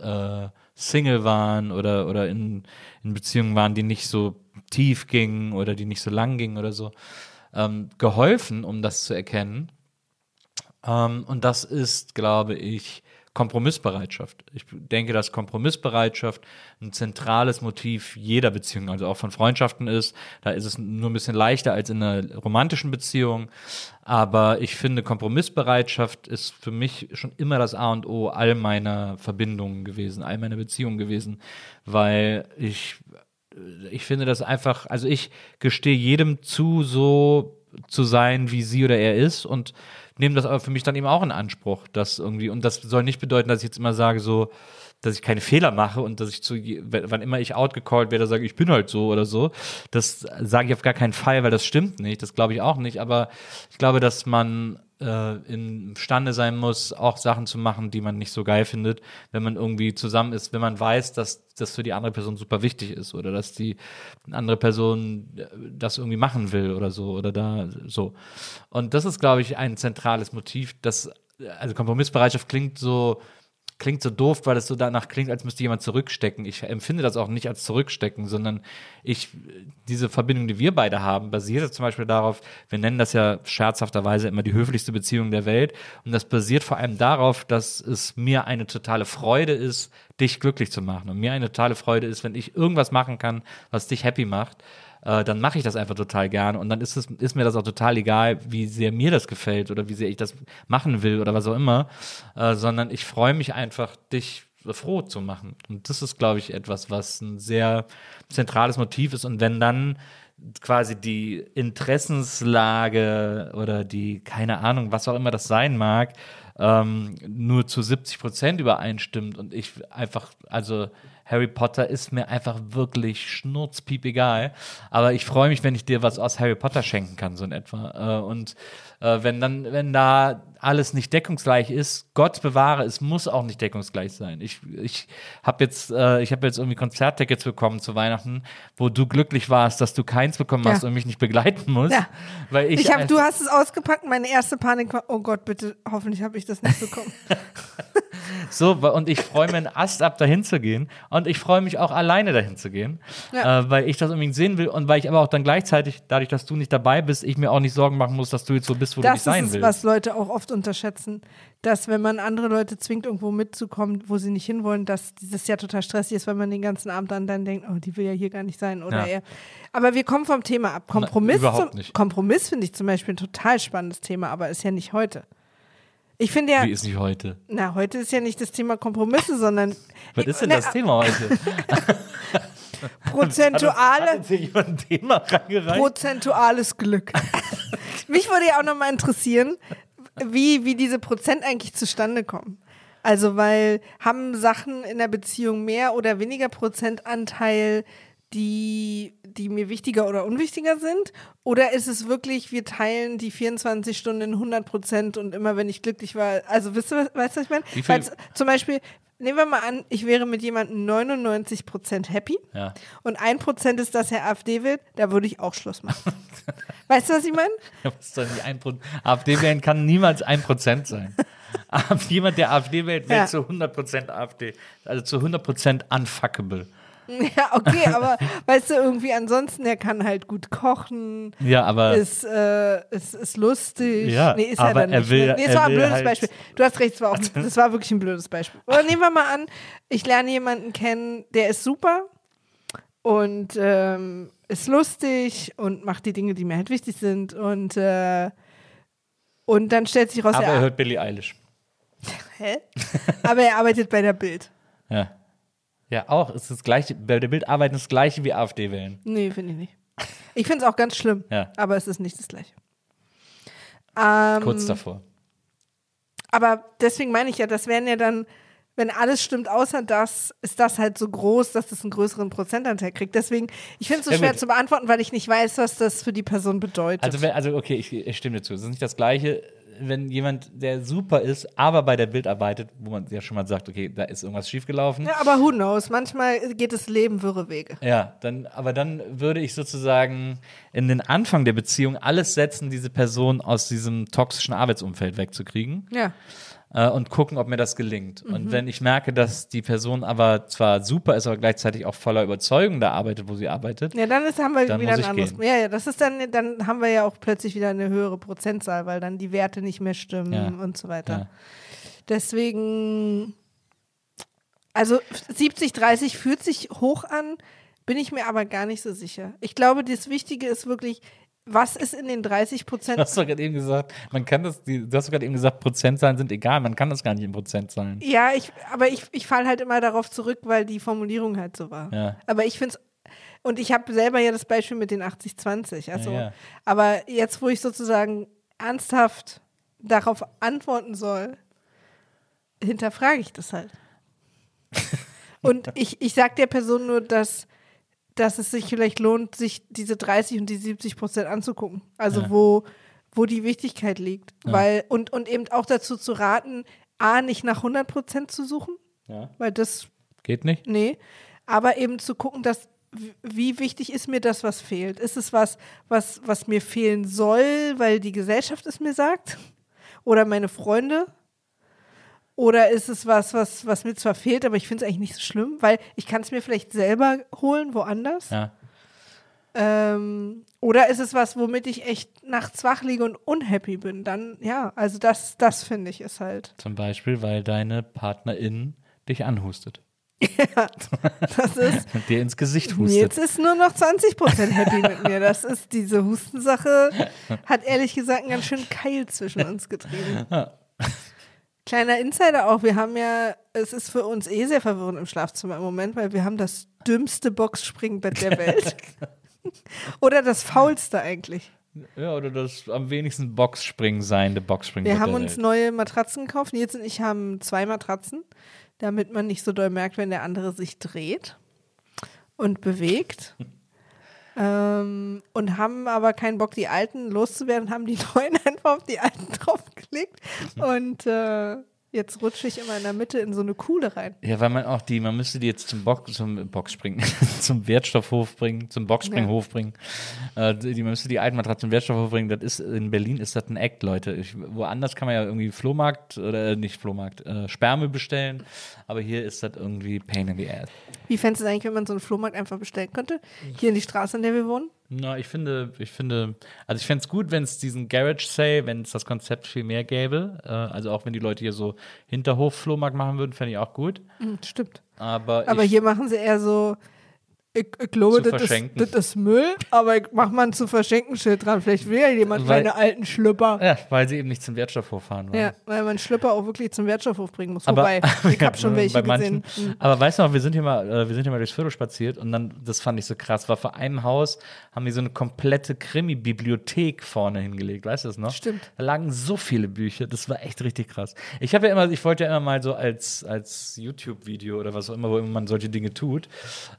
[SPEAKER 3] äh, Single waren oder, oder in, in Beziehungen waren, die nicht so tief gingen oder die nicht so lang gingen oder so, ähm, geholfen, um das zu erkennen. Ähm, und das ist, glaube ich, Kompromissbereitschaft. Ich denke, dass Kompromissbereitschaft ein zentrales Motiv jeder Beziehung, also auch von Freundschaften ist. Da ist es nur ein bisschen leichter als in einer romantischen Beziehung. Aber ich finde, Kompromissbereitschaft ist für mich schon immer das A und O all meiner Verbindungen gewesen, all meiner Beziehungen gewesen, weil ich ich finde das einfach, also ich gestehe jedem zu, so zu sein, wie sie oder er ist und nehme das aber für mich dann eben auch in Anspruch, dass irgendwie, und das soll nicht bedeuten, dass ich jetzt immer sage, so, dass ich keine Fehler mache und dass ich zu, wann immer ich outgecallt werde, sage ich bin halt so oder so. Das sage ich auf gar keinen Fall, weil das stimmt nicht. Das glaube ich auch nicht. Aber ich glaube, dass man äh, imstande sein muss, auch Sachen zu machen, die man nicht so geil findet, wenn man irgendwie zusammen ist, wenn man weiß, dass das für die andere Person super wichtig ist oder dass die andere Person äh, das irgendwie machen will oder so oder da so. Und das ist, glaube ich, ein zentrales Motiv, das, also Kompromissbereitschaft klingt so, klingt so doof, weil es so danach klingt, als müsste jemand zurückstecken. Ich empfinde das auch nicht als zurückstecken, sondern ich, diese Verbindung, die wir beide haben, basiert zum Beispiel darauf, wir nennen das ja scherzhafterweise immer die höflichste Beziehung der Welt. Und das basiert vor allem darauf, dass es mir eine totale Freude ist, dich glücklich zu machen. Und mir eine totale Freude ist, wenn ich irgendwas machen kann, was dich happy macht äh, dann mache ich das einfach total gern und dann ist es ist mir das auch total egal, wie sehr mir das gefällt oder wie sehr ich das machen will oder was auch immer, äh, sondern ich freue mich einfach, dich froh zu machen. Und das ist, glaube ich, etwas, was ein sehr zentrales Motiv ist. Und wenn dann quasi die Interessenslage oder die, keine Ahnung, was auch immer das sein mag, ähm, nur zu 70 Prozent übereinstimmt und ich einfach, also Harry Potter ist mir einfach wirklich schnurzpiep egal. Aber ich freue mich, wenn ich dir was aus Harry Potter schenken kann, so in etwa. Äh, und äh, wenn dann, wenn da alles nicht deckungsgleich ist, Gott bewahre, es muss auch nicht deckungsgleich sein. Ich, ich habe jetzt, äh, ich habe jetzt irgendwie Konzerttickets bekommen zu Weihnachten, wo du glücklich warst, dass du keins bekommen hast
[SPEAKER 4] Ja.
[SPEAKER 3] und mich nicht begleiten musst.
[SPEAKER 4] Ja.
[SPEAKER 3] Weil ich,
[SPEAKER 4] Ich hab, du hast es ausgepackt, meine erste Panik war, oh Gott, bitte, hoffentlich habe ich das nicht bekommen. [LAUGHS]
[SPEAKER 3] So, und ich freue mich einen Ast ab, dahin zu gehen. Und ich freue mich auch alleine dahin zu gehen,
[SPEAKER 4] Ja.
[SPEAKER 3] äh, weil ich das unbedingt sehen will und weil ich aber auch dann gleichzeitig, dadurch, dass du nicht dabei bist, ich mir auch nicht Sorgen machen muss, dass du jetzt so bist, wo du nicht
[SPEAKER 4] das
[SPEAKER 3] sein
[SPEAKER 4] ist es,
[SPEAKER 3] willst.
[SPEAKER 4] was Leute auch oft unterschätzen, dass wenn man andere Leute zwingt, irgendwo mitzukommen, wo sie nicht hinwollen, dass dieses ja total stressig ist, weil man den ganzen Abend dann, dann denkt, oh, die will ja hier gar nicht sein oder
[SPEAKER 3] Ja.
[SPEAKER 4] er. Aber wir kommen vom Thema ab. Kompromiss, zum. Kompromiss finde ich zum Beispiel ein total spannendes Thema, aber ist ja nicht heute. Ich finde ja,
[SPEAKER 3] Wie ist nicht heute?
[SPEAKER 4] na, heute ist ja nicht das Thema Kompromisse, sondern [LAUGHS]
[SPEAKER 3] Was ist denn
[SPEAKER 4] Na,
[SPEAKER 3] das Thema heute? [LAUGHS]
[SPEAKER 4] prozentuale.
[SPEAKER 3] Hat uns jemand ein Thema
[SPEAKER 4] prozentuales Glück. [LAUGHS] Mich würde ja auch nochmal interessieren, wie, wie diese Prozent eigentlich zustande kommen. Also, weil haben Sachen in der Beziehung mehr oder weniger Prozentanteil, die, die mir wichtiger oder unwichtiger sind? Oder ist es wirklich, wir teilen die 24 Stunden in 100 Prozent und immer, wenn ich glücklich war, also wisst ihr, was- weißt du, was ich meine?
[SPEAKER 3] Wie viel-
[SPEAKER 4] Weil z- Zum Beispiel, nehmen wir mal an, ich wäre mit jemandem 99 Prozent happy
[SPEAKER 3] Ja.
[SPEAKER 4] und ein Prozent ist, dass er AfD will, da würde ich auch Schluss machen. [LAUGHS] weißt du, was ich meine?
[SPEAKER 3] Ist doch nicht ein Pro AfD wählen kann niemals ein Prozent sein. [LAUGHS] Jemand, der AfD wählt, wählt
[SPEAKER 4] Ja.
[SPEAKER 3] zu 100% AfD. Also zu 100% unfuckable. [LAUGHS]
[SPEAKER 4] Ja, okay, aber weißt du, irgendwie ansonsten, er kann halt gut kochen,
[SPEAKER 3] Ja, aber
[SPEAKER 4] ist, äh, ist, ist lustig.
[SPEAKER 3] Ja,
[SPEAKER 4] nee, ist
[SPEAKER 3] aber
[SPEAKER 4] er dann
[SPEAKER 3] er
[SPEAKER 4] nicht.
[SPEAKER 3] will-
[SPEAKER 4] ne? nee, es war ein blödes
[SPEAKER 3] halt-
[SPEAKER 4] Beispiel. Du hast recht, es war, auch, das [LAUGHS] war wirklich ein blödes Beispiel. Oder nehmen wir mal an, ich lerne jemanden kennen, der ist super und ähm, ist lustig und macht die Dinge, die mir halt wichtig sind und äh, und dann stellt sich raus,
[SPEAKER 3] aber er
[SPEAKER 4] er,
[SPEAKER 3] hört Billie Eilish. [LAUGHS]
[SPEAKER 4] hä? aber er arbeitet bei der Bild.
[SPEAKER 3] Ja. Ja, auch. Es ist das gleiche, bei der Bildarbeiten ist das gleiche wie AfD wählen.
[SPEAKER 4] Nee, finde ich nicht. Ich finde es auch ganz schlimm,
[SPEAKER 3] Ja.
[SPEAKER 4] aber es ist nicht das Gleiche. Ähm,
[SPEAKER 3] Kurz davor.
[SPEAKER 4] Aber deswegen meine ich ja, das wären ja dann, wenn alles stimmt, außer das, ist das halt so groß, dass das einen größeren Prozentanteil kriegt. Deswegen, ich finde es so
[SPEAKER 3] Ja,
[SPEAKER 4] schwer
[SPEAKER 3] gut.
[SPEAKER 4] zu beantworten, weil ich nicht weiß, was das für die Person bedeutet.
[SPEAKER 3] Also, also okay, ich, ich stimme dir zu. Es ist nicht das Gleiche, wenn jemand, der super ist, aber bei der Bild arbeitet, wo man ja schon mal sagt, okay, da ist irgendwas schiefgelaufen.
[SPEAKER 4] ja, aber who knows? Manchmal geht das Leben wirre Wege.
[SPEAKER 3] Ja, dann, aber dann würde ich sozusagen in den Anfang der Beziehung alles setzen, diese Person aus diesem toxischen Arbeitsumfeld wegzukriegen
[SPEAKER 4] Ja.
[SPEAKER 3] Äh, und gucken, ob mir das gelingt.
[SPEAKER 4] Mhm.
[SPEAKER 3] Und wenn ich merke, dass die Person aber zwar super ist, aber gleichzeitig auch voller Überzeugung da arbeitet, wo sie arbeitet,
[SPEAKER 4] Ja, dann ist, haben wir
[SPEAKER 3] Dann
[SPEAKER 4] wieder ein anderes.
[SPEAKER 3] gehen.
[SPEAKER 4] Ja, ja, das ist dann, dann haben wir ja auch plötzlich wieder eine höhere Prozentzahl, weil dann die Werte nicht mehr stimmen
[SPEAKER 3] Ja.
[SPEAKER 4] und so weiter.
[SPEAKER 3] Ja.
[SPEAKER 4] Deswegen, also 70, 30 fühlt sich hoch an, bin ich mir aber gar nicht so sicher. Ich glaube, das Wichtige ist wirklich, was ist in den 30 Prozent?
[SPEAKER 3] Du hast doch gerade eben gesagt, man kann das, du hast gerade eben gesagt, Prozentzahlen sind egal, man kann das gar nicht in Prozentzahlen.
[SPEAKER 4] Ja, ich, aber ich, ich falle halt immer darauf zurück, weil die Formulierung halt so war.
[SPEAKER 3] Ja.
[SPEAKER 4] Aber ich finde es Und ich habe selber ja das Beispiel mit den 80-20. Also,
[SPEAKER 3] Ja, ja.
[SPEAKER 4] aber jetzt, wo ich sozusagen ernsthaft darauf antworten soll, hinterfrage ich das halt. [LAUGHS] und ich, ich sage der Person nur, dass, dass es sich vielleicht lohnt, sich diese 30 und die 70 Prozent anzugucken. Also
[SPEAKER 3] Ja.
[SPEAKER 4] wo, wo die Wichtigkeit liegt.
[SPEAKER 3] Ja.
[SPEAKER 4] Weil, und, und eben auch dazu zu raten, A, nicht nach 100 Prozent zu suchen,
[SPEAKER 3] Ja.
[SPEAKER 4] weil das
[SPEAKER 3] Geht nicht?
[SPEAKER 4] Nee, aber eben zu gucken, dass wie wichtig ist mir das, was fehlt? Ist es was, was, was mir fehlen soll, weil die Gesellschaft es mir sagt? Oder meine Freunde? Oder ist es was, was, was mir zwar fehlt, aber ich finde es eigentlich nicht so schlimm, weil ich kann es mir vielleicht selber holen, woanders?
[SPEAKER 3] Ja.
[SPEAKER 4] Ähm, oder ist es was, womit ich echt nachts wach liege und unhappy bin? Dann, ja, also das, das finde ich ist halt.
[SPEAKER 3] Zum Beispiel, weil deine Partnerin dich anhustet. [LAUGHS]
[SPEAKER 4] Das ist, [LAUGHS]
[SPEAKER 3] Und dir ins Gesicht hustet.
[SPEAKER 4] Jetzt ist nur noch 20% happy mit mir. Das ist diese Hustensache, hat ehrlich gesagt einen ganz schönen Keil zwischen uns getrieben. Kleiner Insider auch, wir haben ja, es ist für uns eh sehr verwirrend im Schlafzimmer im Moment, weil wir haben das dümmste Boxspringbett der Welt. [LAUGHS] Oder das faulste eigentlich.
[SPEAKER 3] Ja, oder das am wenigsten Boxspringen seiende Boxspringen.
[SPEAKER 4] Wir haben uns neue Matratzen gekauft. Nils und ich haben zwei Matratzen, damit man nicht so doll merkt, wenn der andere sich dreht und bewegt. [LAUGHS] ähm, und haben aber keinen Bock, die alten loszuwerden, haben die [LAUGHS] neuen einfach auf die alten draufgelegt. Und äh, jetzt rutsche ich immer in der Mitte in so eine Kuhle rein.
[SPEAKER 3] Ja, weil man auch die, man müsste die jetzt zum Box, zum Boxspringen, [LAUGHS] zum Wertstoffhof bringen, zum Boxspringhof bringen. Äh, die, man müsste die alten Matratzen zum Wertstoffhof bringen. Das ist, in Berlin ist das ein Act, Leute. Ich, woanders kann man ja irgendwie Flohmarkt oder äh, nicht Flohmarkt, äh, Sperme bestellen. Aber hier ist das irgendwie Pain in the Ass.
[SPEAKER 4] Wie fändest du es eigentlich, wenn man so einen Flohmarkt einfach bestellen könnte? Hier in die Straße, in der wir wohnen?
[SPEAKER 3] Na, ich finde, ich finde, also ich fände es gut, wenn es diesen Garage Sale, wenn es das Konzept viel mehr gäbe. Äh, also auch wenn die Leute hier so Hinterhof-Flohmarkt machen würden, fände ich auch gut.
[SPEAKER 4] Hm, stimmt.
[SPEAKER 3] Aber,
[SPEAKER 4] Aber
[SPEAKER 3] ich,
[SPEAKER 4] hier machen sie eher so, ich, ich glaube, das ist, das ist Müll, aber ich mach mal ein zu verschenken Schild dran. Vielleicht will ja jemand
[SPEAKER 3] Weil-
[SPEAKER 4] meine alten Schlüpper.
[SPEAKER 3] ja, weil sie eben nicht zum Wertstoffhof fahren wollen.
[SPEAKER 4] Ja, weil man Schlüpper auch wirklich zum Wertstoffhof bringen muss.
[SPEAKER 3] Aber-
[SPEAKER 4] Wobei, [LAUGHS] ich habe schon welche
[SPEAKER 3] manchen,
[SPEAKER 4] gesehen. Hm.
[SPEAKER 3] Aber weißt du noch, wir sind hier mal, äh, wir sind hier mal durchs Viertel spaziert und dann, das fand ich so krass, war vor einem Haus, haben die so eine komplette Krimi-Bibliothek vorne hingelegt, weißt du das noch?
[SPEAKER 4] Stimmt.
[SPEAKER 3] Da lagen so viele Bücher, das war echt richtig krass. Ich habe ja immer, ich wollte ja immer mal so als, als YouTube-Video oder was auch immer, wo immer man solche Dinge tut,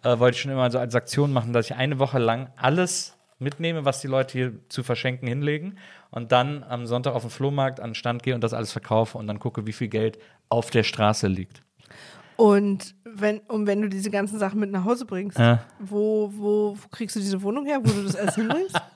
[SPEAKER 3] äh, wollte ich schon immer so als Aktion machen, dass ich eine Woche lang alles mitnehme, was die Leute hier zu verschenken hinlegen und dann am Sonntag auf den Flohmarkt an den Stand gehe und das alles verkaufe und dann gucke, wie viel Geld auf der Straße liegt.
[SPEAKER 4] Und wenn, und wenn du diese ganzen Sachen mit nach Hause bringst,
[SPEAKER 3] Ja.
[SPEAKER 4] wo, wo, wo kriegst du diese Wohnung her, wo du das alles hinbringst? [LAUGHS]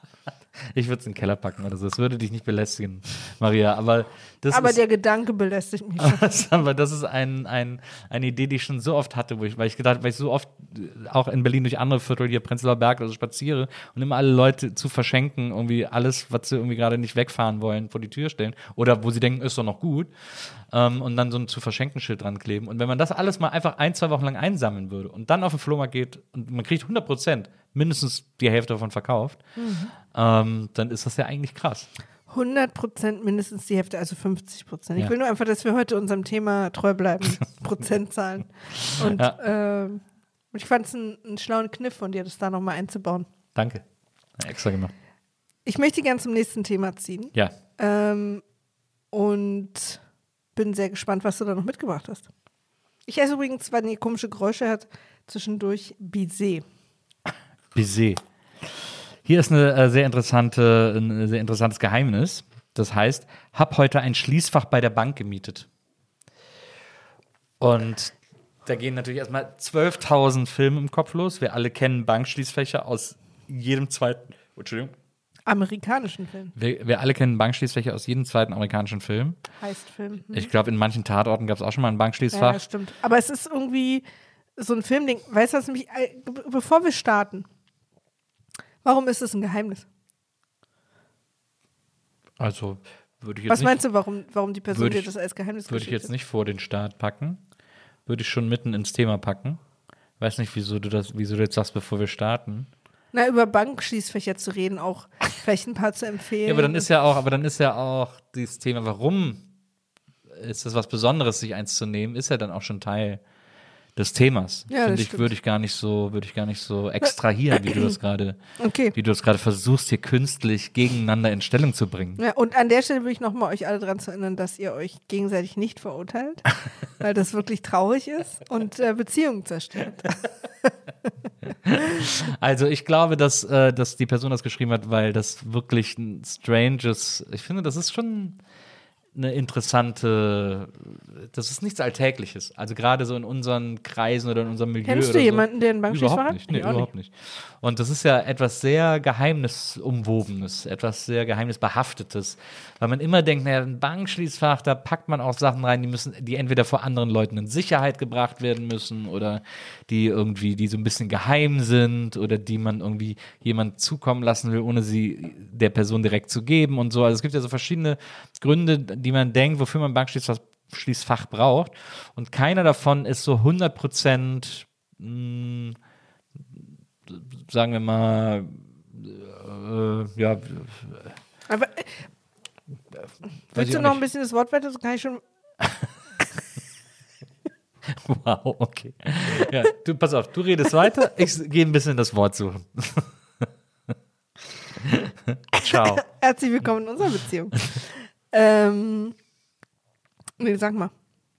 [SPEAKER 3] Ich würde es in den Keller packen oder so. Das würde dich nicht belästigen, Maria. Aber das
[SPEAKER 4] aber
[SPEAKER 3] ist,
[SPEAKER 4] der Gedanke belästigt mich schon. [LAUGHS]
[SPEAKER 3] aber das ist ein, ein, eine Idee, die ich schon so oft hatte, wo ich, weil ich gedacht, weil ich so oft äh, auch in Berlin durch andere Viertel, hier Prenzlauer Berg oder so spaziere und immer alle Leute zu verschenken, irgendwie alles, was sie irgendwie gerade nicht wegfahren wollen, vor die Tür stellen oder wo sie denken, ist doch noch gut ähm, und dann so ein zu verschenken Schild dran kleben. Und wenn man das alles mal einfach ein, zwei Wochen lang einsammeln würde und dann auf den Flohmarkt geht und man kriegt 100 Prozent, mindestens die Hälfte davon verkauft, ähm, dann ist das ja eigentlich krass.
[SPEAKER 4] 100 Prozent mindestens die Hälfte, also 50 Prozent. Ich
[SPEAKER 3] Ja.
[SPEAKER 4] will nur einfach, dass wir heute unserem Thema treu bleiben. [LAUGHS] Prozentzahlen. Und ähm, ich fand es einen, einen schlauen Kniff von dir, das da nochmal einzubauen.
[SPEAKER 3] Danke. Extra gemacht.
[SPEAKER 4] Ich möchte gern zum nächsten Thema ziehen.
[SPEAKER 3] Ja.
[SPEAKER 4] Ähm, und bin sehr gespannt, was du da noch mitgebracht hast. Ich esse übrigens, weil die komische Geräusche hat, zwischendurch Bizet.
[SPEAKER 3] Bizet. Hier ist eine äh, sehr interessante, ein sehr interessantes Geheimnis. Das heißt, hab heute ein Schließfach bei der Bank gemietet. Und da gehen natürlich erstmal 12.000 Filme im Kopf los. Wir alle kennen Bankschließfächer aus jedem zweiten. Entschuldigung.
[SPEAKER 4] Amerikanischen Film.
[SPEAKER 3] Wir, wir alle kennen Bankschließfächer aus jedem zweiten amerikanischen Film.
[SPEAKER 4] Heißt Film. Hm.
[SPEAKER 3] Ich glaube, in manchen Tatorten gab es auch schon mal ein
[SPEAKER 4] Ja,
[SPEAKER 3] Bankschließfach.
[SPEAKER 4] das stimmt. Aber es ist irgendwie so ein Filmding. Weißt du, was mich, äh, be- bevor wir starten, warum ist es ein Geheimnis?
[SPEAKER 3] also würde ich jetzt
[SPEAKER 4] Was
[SPEAKER 3] nicht
[SPEAKER 4] meinst du, warum, warum die Person dir das als Geheimnis
[SPEAKER 3] Würde ich jetzt nicht vor den Start packen. Würde ich schon mitten ins Thema packen. Weiß nicht, wieso du das, wieso du jetzt sagst, bevor wir starten.
[SPEAKER 4] Na, über Bankschließfächer zu reden, auch [LAUGHS] vielleicht ein paar zu empfehlen.
[SPEAKER 3] Ja, aber dann ist ja auch, aber dann ist ja auch dieses Thema, warum ist das was Besonderes, sich eins zu nehmen, ist ja dann auch schon Teil des Themas.
[SPEAKER 4] Ja,
[SPEAKER 3] Finde ich, würde ich gar nicht so, würde ich gar nicht so extrahieren, wie du das gerade, [CLEARS THROAT]
[SPEAKER 4] Okay.
[SPEAKER 3] wie du das gerade versuchst, hier künstlich gegeneinander in Stellung zu bringen.
[SPEAKER 4] Ja, und an der Stelle will ich nochmal euch alle daran zu erinnern, dass ihr euch gegenseitig nicht verurteilt, [LAUGHS] weil das wirklich traurig ist und äh, Beziehungen zerstört. [LAUGHS]
[SPEAKER 3] Also ich glaube, dass, äh, dass die Person das geschrieben hat, weil das wirklich ein stranges, ich finde, das ist schon eine interessante, das ist nichts Alltägliches. Also gerade so in unseren Kreisen oder in unserem Milieu.
[SPEAKER 4] Kennst du jemanden, der einen Bankschließfach
[SPEAKER 3] Überhaupt
[SPEAKER 4] hat?
[SPEAKER 3] nicht, nee, überhaupt nicht. Und das ist ja etwas sehr Geheimnisumwobenes, etwas sehr Geheimnisbehaftetes. Weil man immer denkt, naja, ein Bankschließfach, da packt man auch Sachen rein, die müssen, die entweder vor anderen Leuten in Sicherheit gebracht werden müssen oder die irgendwie, die so ein bisschen geheim sind oder die man irgendwie jemand zukommen lassen will, ohne sie der Person direkt zu geben und so. Also es gibt ja so verschiedene Gründe, die man denkt, wofür man Bankschließfach Schließfach braucht. Und keiner davon ist so 100 Prozent, mh, sagen wir mal, äh, ja,
[SPEAKER 4] Aber äh, willst du noch ein bisschen das Wort weiter? So kann ich schon. [LAUGHS]
[SPEAKER 3] Wow, okay. Ja, du, pass auf, du redest weiter, ich gehe ein bisschen das Wort suchen. [LAUGHS] Ciao.
[SPEAKER 4] Herzlich willkommen in unserer Beziehung. Ähm, nee, sag mal.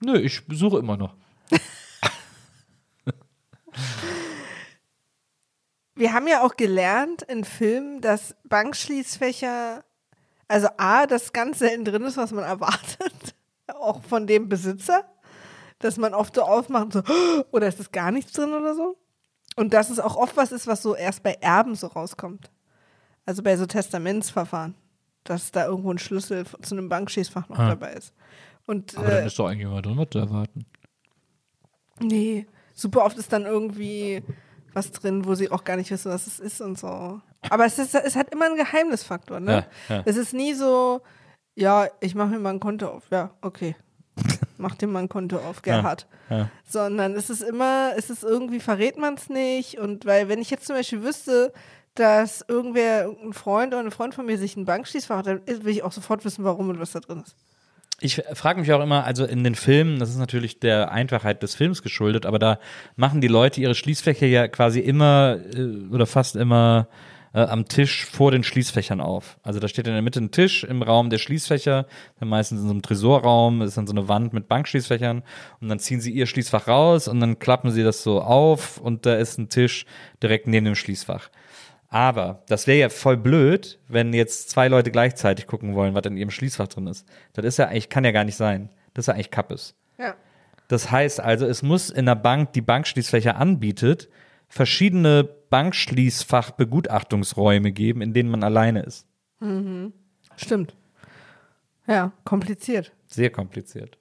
[SPEAKER 3] Nö, ich suche immer noch.
[SPEAKER 4] Wir haben ja auch gelernt in Filmen, dass Bankschließfächer, also A, das ganz selten drin ist, was man erwartet, [LAUGHS] auch von dem Besitzer, dass man oft so aufmacht, so, [GASPS] oder ist es gar nichts drin oder so. Und dass es auch oft was ist, was so erst bei Erben so rauskommt. Also bei so Testamentsverfahren, dass da irgendwo ein Schlüssel zu einem Bankschließfach noch
[SPEAKER 3] Ah.
[SPEAKER 4] dabei ist. Und
[SPEAKER 3] Aber dann
[SPEAKER 4] äh,
[SPEAKER 3] ist doch eigentlich immer drin, was zu erwarten.
[SPEAKER 4] Nee, super oft ist dann irgendwie was drin, wo sie auch gar nicht wissen, was es ist und so. Aber es, ist, es hat immer einen Geheimnisfaktor, ne?
[SPEAKER 3] Ja, ja.
[SPEAKER 4] Es ist nie so, ja, ich mache mir mal ein Konto auf. Ja, okay. [LAUGHS] Mach dir mal ein Konto auf, Gerhard.
[SPEAKER 3] ja.
[SPEAKER 4] Sondern es ist immer, es ist irgendwie, verrät man es nicht. Und weil, wenn ich jetzt zum Beispiel wüsste, dass irgendwer, ein Freund oder eine Freund von mir sich ein Bankschließfach hat, dann will ich auch sofort wissen, warum und was da drin ist.
[SPEAKER 3] Ich frage mich auch immer, also in den Filmen, das ist natürlich der Einfachheit des Films geschuldet, aber da machen die Leute ihre Schließfächer ja quasi immer äh, oder fast immer äh, am Tisch vor den Schließfächern auf. Also da steht in der Mitte ein Tisch im Raum der Schließfächer, dann meistens in so einem Tresorraum, ist dann so eine Wand mit Bankschließfächern und dann ziehen sie ihr Schließfach raus und dann klappen sie das so auf und da ist ein Tisch direkt neben dem Schließfach. Aber das wäre ja voll blöd, wenn jetzt zwei Leute gleichzeitig gucken wollen, was in ihrem Schließfach drin ist. Das ist ja eigentlich, kann ja gar nicht sein. Das ist ja eigentlich Kappes.
[SPEAKER 4] Ja.
[SPEAKER 3] Das heißt also, es muss in der Bank, die Bankschließfächer anbietet, verschiedene Bankschließfach-Begutachtungsräume geben, in denen man alleine ist.
[SPEAKER 4] Stimmt. Ja, kompliziert.
[SPEAKER 3] Sehr kompliziert.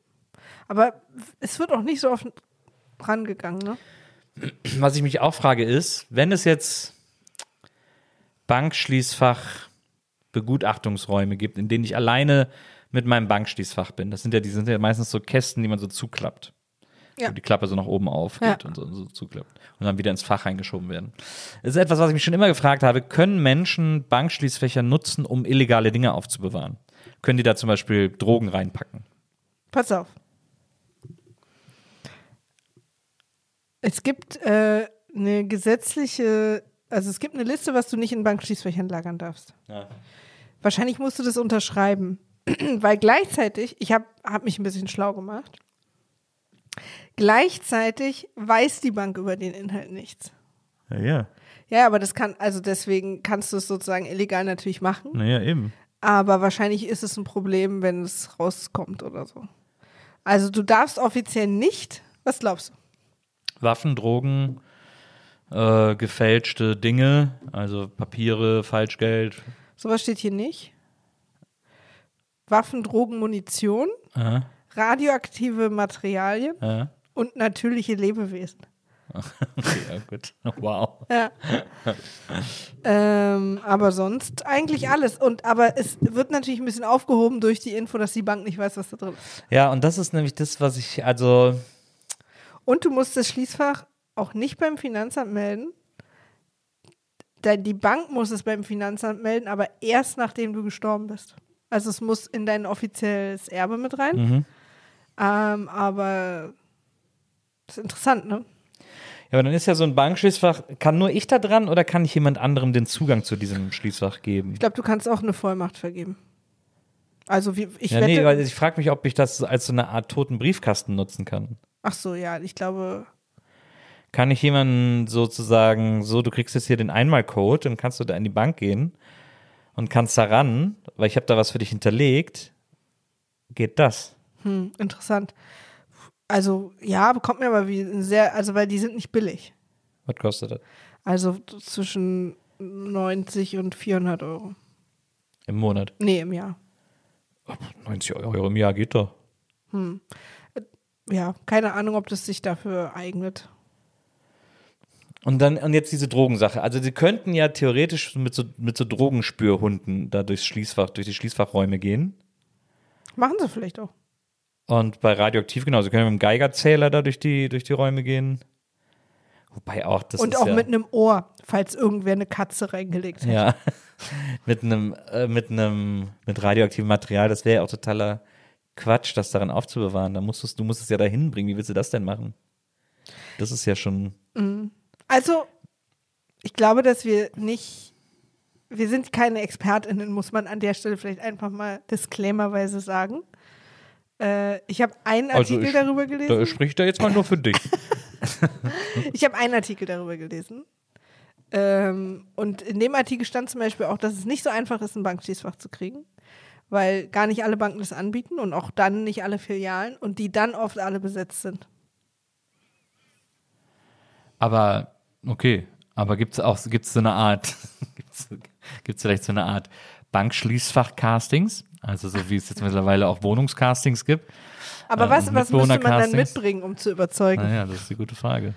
[SPEAKER 4] Aber es wird auch nicht so oft rangegangen, ne?
[SPEAKER 3] Was ich mich auch frage ist, wenn es jetzt Bankschließfach-Begutachtungsräume gibt, in denen ich alleine mit meinem Bankschließfach bin, das sind ja, die sind ja meistens so Kästen, die man so zuklappt.
[SPEAKER 4] Ja.
[SPEAKER 3] Wo die Klappe so nach oben aufgeht
[SPEAKER 4] Ja.
[SPEAKER 3] und so, so zuklappt. Und dann wieder ins Fach reingeschoben werden. Das ist etwas, was ich mich schon immer gefragt habe. Können Menschen Bankschließfächer nutzen, um illegale Dinge aufzubewahren? Können die da zum Beispiel Drogen reinpacken?
[SPEAKER 4] Pass auf. Es gibt äh, eine gesetzliche, also es gibt eine Liste, was du nicht in Bankschließfächern lagern darfst.
[SPEAKER 3] Ja.
[SPEAKER 4] Wahrscheinlich musst du das unterschreiben, [CLEARS THROAT] weil gleichzeitig, ich habe hab mich ein bisschen schlau gemacht, gleichzeitig weiß die Bank über den Inhalt nichts.
[SPEAKER 3] Ja, ja.
[SPEAKER 4] Ja, aber das kann, also deswegen kannst du es sozusagen illegal natürlich machen.
[SPEAKER 3] Naja, eben.
[SPEAKER 4] Aber wahrscheinlich ist es ein Problem, wenn es rauskommt oder so. Also du darfst offiziell nicht, was glaubst du?
[SPEAKER 3] Waffen, Drogen, äh, gefälschte Dinge, also Papiere, Falschgeld.
[SPEAKER 4] Sowas steht hier nicht. Waffen, Drogen, Munition,
[SPEAKER 3] Aha,
[SPEAKER 4] radioaktive Materialien
[SPEAKER 3] aha.
[SPEAKER 4] und natürliche Lebewesen. [LAUGHS]
[SPEAKER 3] Okay, ja, gut. [LAUGHS] Wow.
[SPEAKER 4] Ja. ähm, aber sonst eigentlich alles. Und aber es wird natürlich ein bisschen aufgehoben durch die Info, dass die Bank nicht weiß, was da drin ist.
[SPEAKER 3] Ja, und das ist nämlich das, was ich, also,
[SPEAKER 4] Und du musst das Schließfach auch nicht beim Finanzamt melden. Die Bank muss es beim Finanzamt melden, aber erst nachdem du gestorben bist. Also es muss in dein offizielles Erbe mit rein.
[SPEAKER 3] mhm.
[SPEAKER 4] Ähm, aber Das ist interessant, ne?
[SPEAKER 3] Ja, aber dann ist ja so ein Bankschließfach, kann nur ich da dran oder kann ich jemand anderem den Zugang zu diesem Schließfach geben?
[SPEAKER 4] Ich glaube, du kannst auch eine Vollmacht vergeben. Also wie, ich
[SPEAKER 3] ja,
[SPEAKER 4] wette,
[SPEAKER 3] nee, weil ich frage mich, ob ich das als so eine Art toten Briefkasten nutzen kann.
[SPEAKER 4] ach so, ja, ich glaube,
[SPEAKER 3] Kann ich jemanden sozusagen, so, du kriegst jetzt hier den Einmalcode, dann kannst du da in die Bank gehen und kannst da ran, weil ich habe da was für dich hinterlegt. Geht das?
[SPEAKER 4] hm, interessant. Also ja, bekommt mir aber wie sehr, also weil die sind nicht billig.
[SPEAKER 3] Was kostet das?
[SPEAKER 4] Also zwischen 90 und 400 Euro.
[SPEAKER 3] Im Monat?
[SPEAKER 4] Nee, im Jahr.
[SPEAKER 3] 90 Euro im Jahr geht doch.
[SPEAKER 4] Ja, keine Ahnung, ob das sich dafür eignet.
[SPEAKER 3] Und dann, und jetzt diese Drogensache. Also, sie könnten ja theoretisch mit so, mit so Drogenspürhunden da durchs Schließfach, durch die Schließfachräume gehen.
[SPEAKER 4] Machen sie vielleicht auch.
[SPEAKER 3] Und bei Radioaktiv, genau, sie können mit dem Geigerzähler da durch die, durch die Räume gehen. Wobei auch das
[SPEAKER 4] und auch
[SPEAKER 3] ja,
[SPEAKER 4] mit einem Ohr, falls irgendwer eine Katze reingelegt hat.
[SPEAKER 3] Ja, [LAUGHS] mit einem, äh, mit einem, mit radioaktivem Material, das wäre ja auch totaler Quatsch, das daran aufzubewahren. Da musst du's- du musst es ja da hinbringen. Wie willst du das denn machen? Das ist ja schon.
[SPEAKER 4] Also, ich glaube, dass wir nicht, wir sind keine ExpertInnen, muss man an der Stelle vielleicht einfach mal disclaimerweise sagen. Äh, ich habe einen
[SPEAKER 3] Also
[SPEAKER 4] Artikel
[SPEAKER 3] ich-
[SPEAKER 4] darüber gelesen.
[SPEAKER 3] Da spricht er jetzt mal nur für dich. [LAUGHS]
[SPEAKER 4] Ich habe einen Artikel darüber gelesen. Ähm, und in dem Artikel stand zum Beispiel auch, dass es nicht so einfach ist, ein Bankschließfach zu kriegen, weil gar nicht alle Banken das anbieten und auch dann nicht alle Filialen und die dann oft alle besetzt sind.
[SPEAKER 3] Aber, okay. Aber gibt es auch gibt's so eine Art, [LAUGHS] gibt's gibt's vielleicht so eine Art Bankschließfach-Castings? Also so wie es jetzt mittlerweile auch Wohnungscastings gibt.
[SPEAKER 4] Aber
[SPEAKER 3] Äh,
[SPEAKER 4] was, was müsste man dann mitbringen, um zu überzeugen?
[SPEAKER 3] Naja, das ist die gute Frage.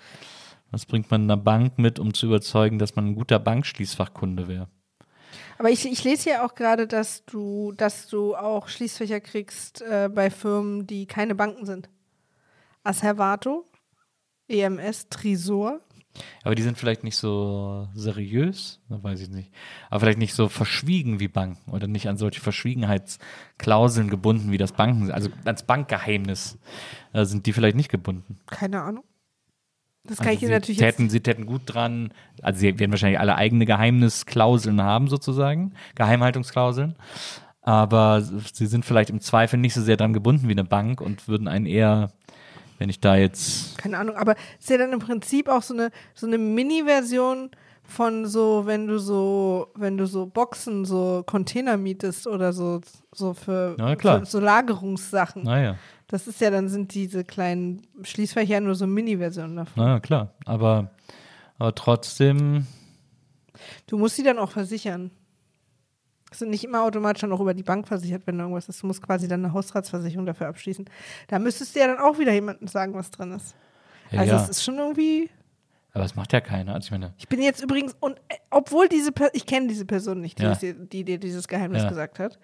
[SPEAKER 3] Was bringt man einer Bank mit, um zu überzeugen, dass man ein guter Bankschließfachkunde wäre?
[SPEAKER 4] Aber ich, ich lese hier auch gerade, dass du, dass du auch Schließfächer kriegst äh, bei Firmen, die keine Banken sind. Asservato, EMS, Trisor.
[SPEAKER 3] Aber die sind vielleicht nicht so seriös, da weiß ich nicht. Aber vielleicht nicht so verschwiegen wie Banken oder nicht an solche Verschwiegenheitsklauseln gebunden wie das Banken, also ans Bankgeheimnis äh, sind die vielleicht nicht gebunden.
[SPEAKER 4] Keine Ahnung. Das kann
[SPEAKER 3] Also
[SPEAKER 4] ich
[SPEAKER 3] sie
[SPEAKER 4] natürlich
[SPEAKER 3] täten,
[SPEAKER 4] jetzt.
[SPEAKER 3] sie täten gut dran, also sie werden wahrscheinlich alle eigene Geheimnisklauseln haben sozusagen, Geheimhaltungsklauseln. Aber sie sind vielleicht im Zweifel nicht so sehr dran gebunden wie eine Bank und würden einen eher, wenn ich da jetzt
[SPEAKER 4] Keine Ahnung, aber es ist ja dann im Prinzip auch so eine, so eine Mini-Version von so, wenn du so, wenn du so Boxen, so Container mietest oder so, so für, für so Lagerungssachen.
[SPEAKER 3] Naja,
[SPEAKER 4] Das ist ja, dann sind diese kleinen Schließfächer nur so Mini-Versionen davon.
[SPEAKER 3] naja, klar. Aber, aber trotzdem,
[SPEAKER 4] Du musst sie dann auch versichern. Sind nicht immer automatisch dann auch über die Bank versichert, wenn irgendwas ist. Du musst quasi dann eine Hausratsversicherung dafür abschließen. Da müsstest du ja dann auch wieder jemandem sagen, was drin ist.
[SPEAKER 3] ja,
[SPEAKER 4] Also
[SPEAKER 3] ja.
[SPEAKER 4] es ist schon irgendwie.
[SPEAKER 3] aber es macht ja keiner. Also ich meine,
[SPEAKER 4] Ich bin jetzt übrigens, und äh, obwohl diese Per- ich kenne diese Person nicht, die,
[SPEAKER 3] Ja.
[SPEAKER 4] dir- die dir dieses Geheimnis gesagt hat.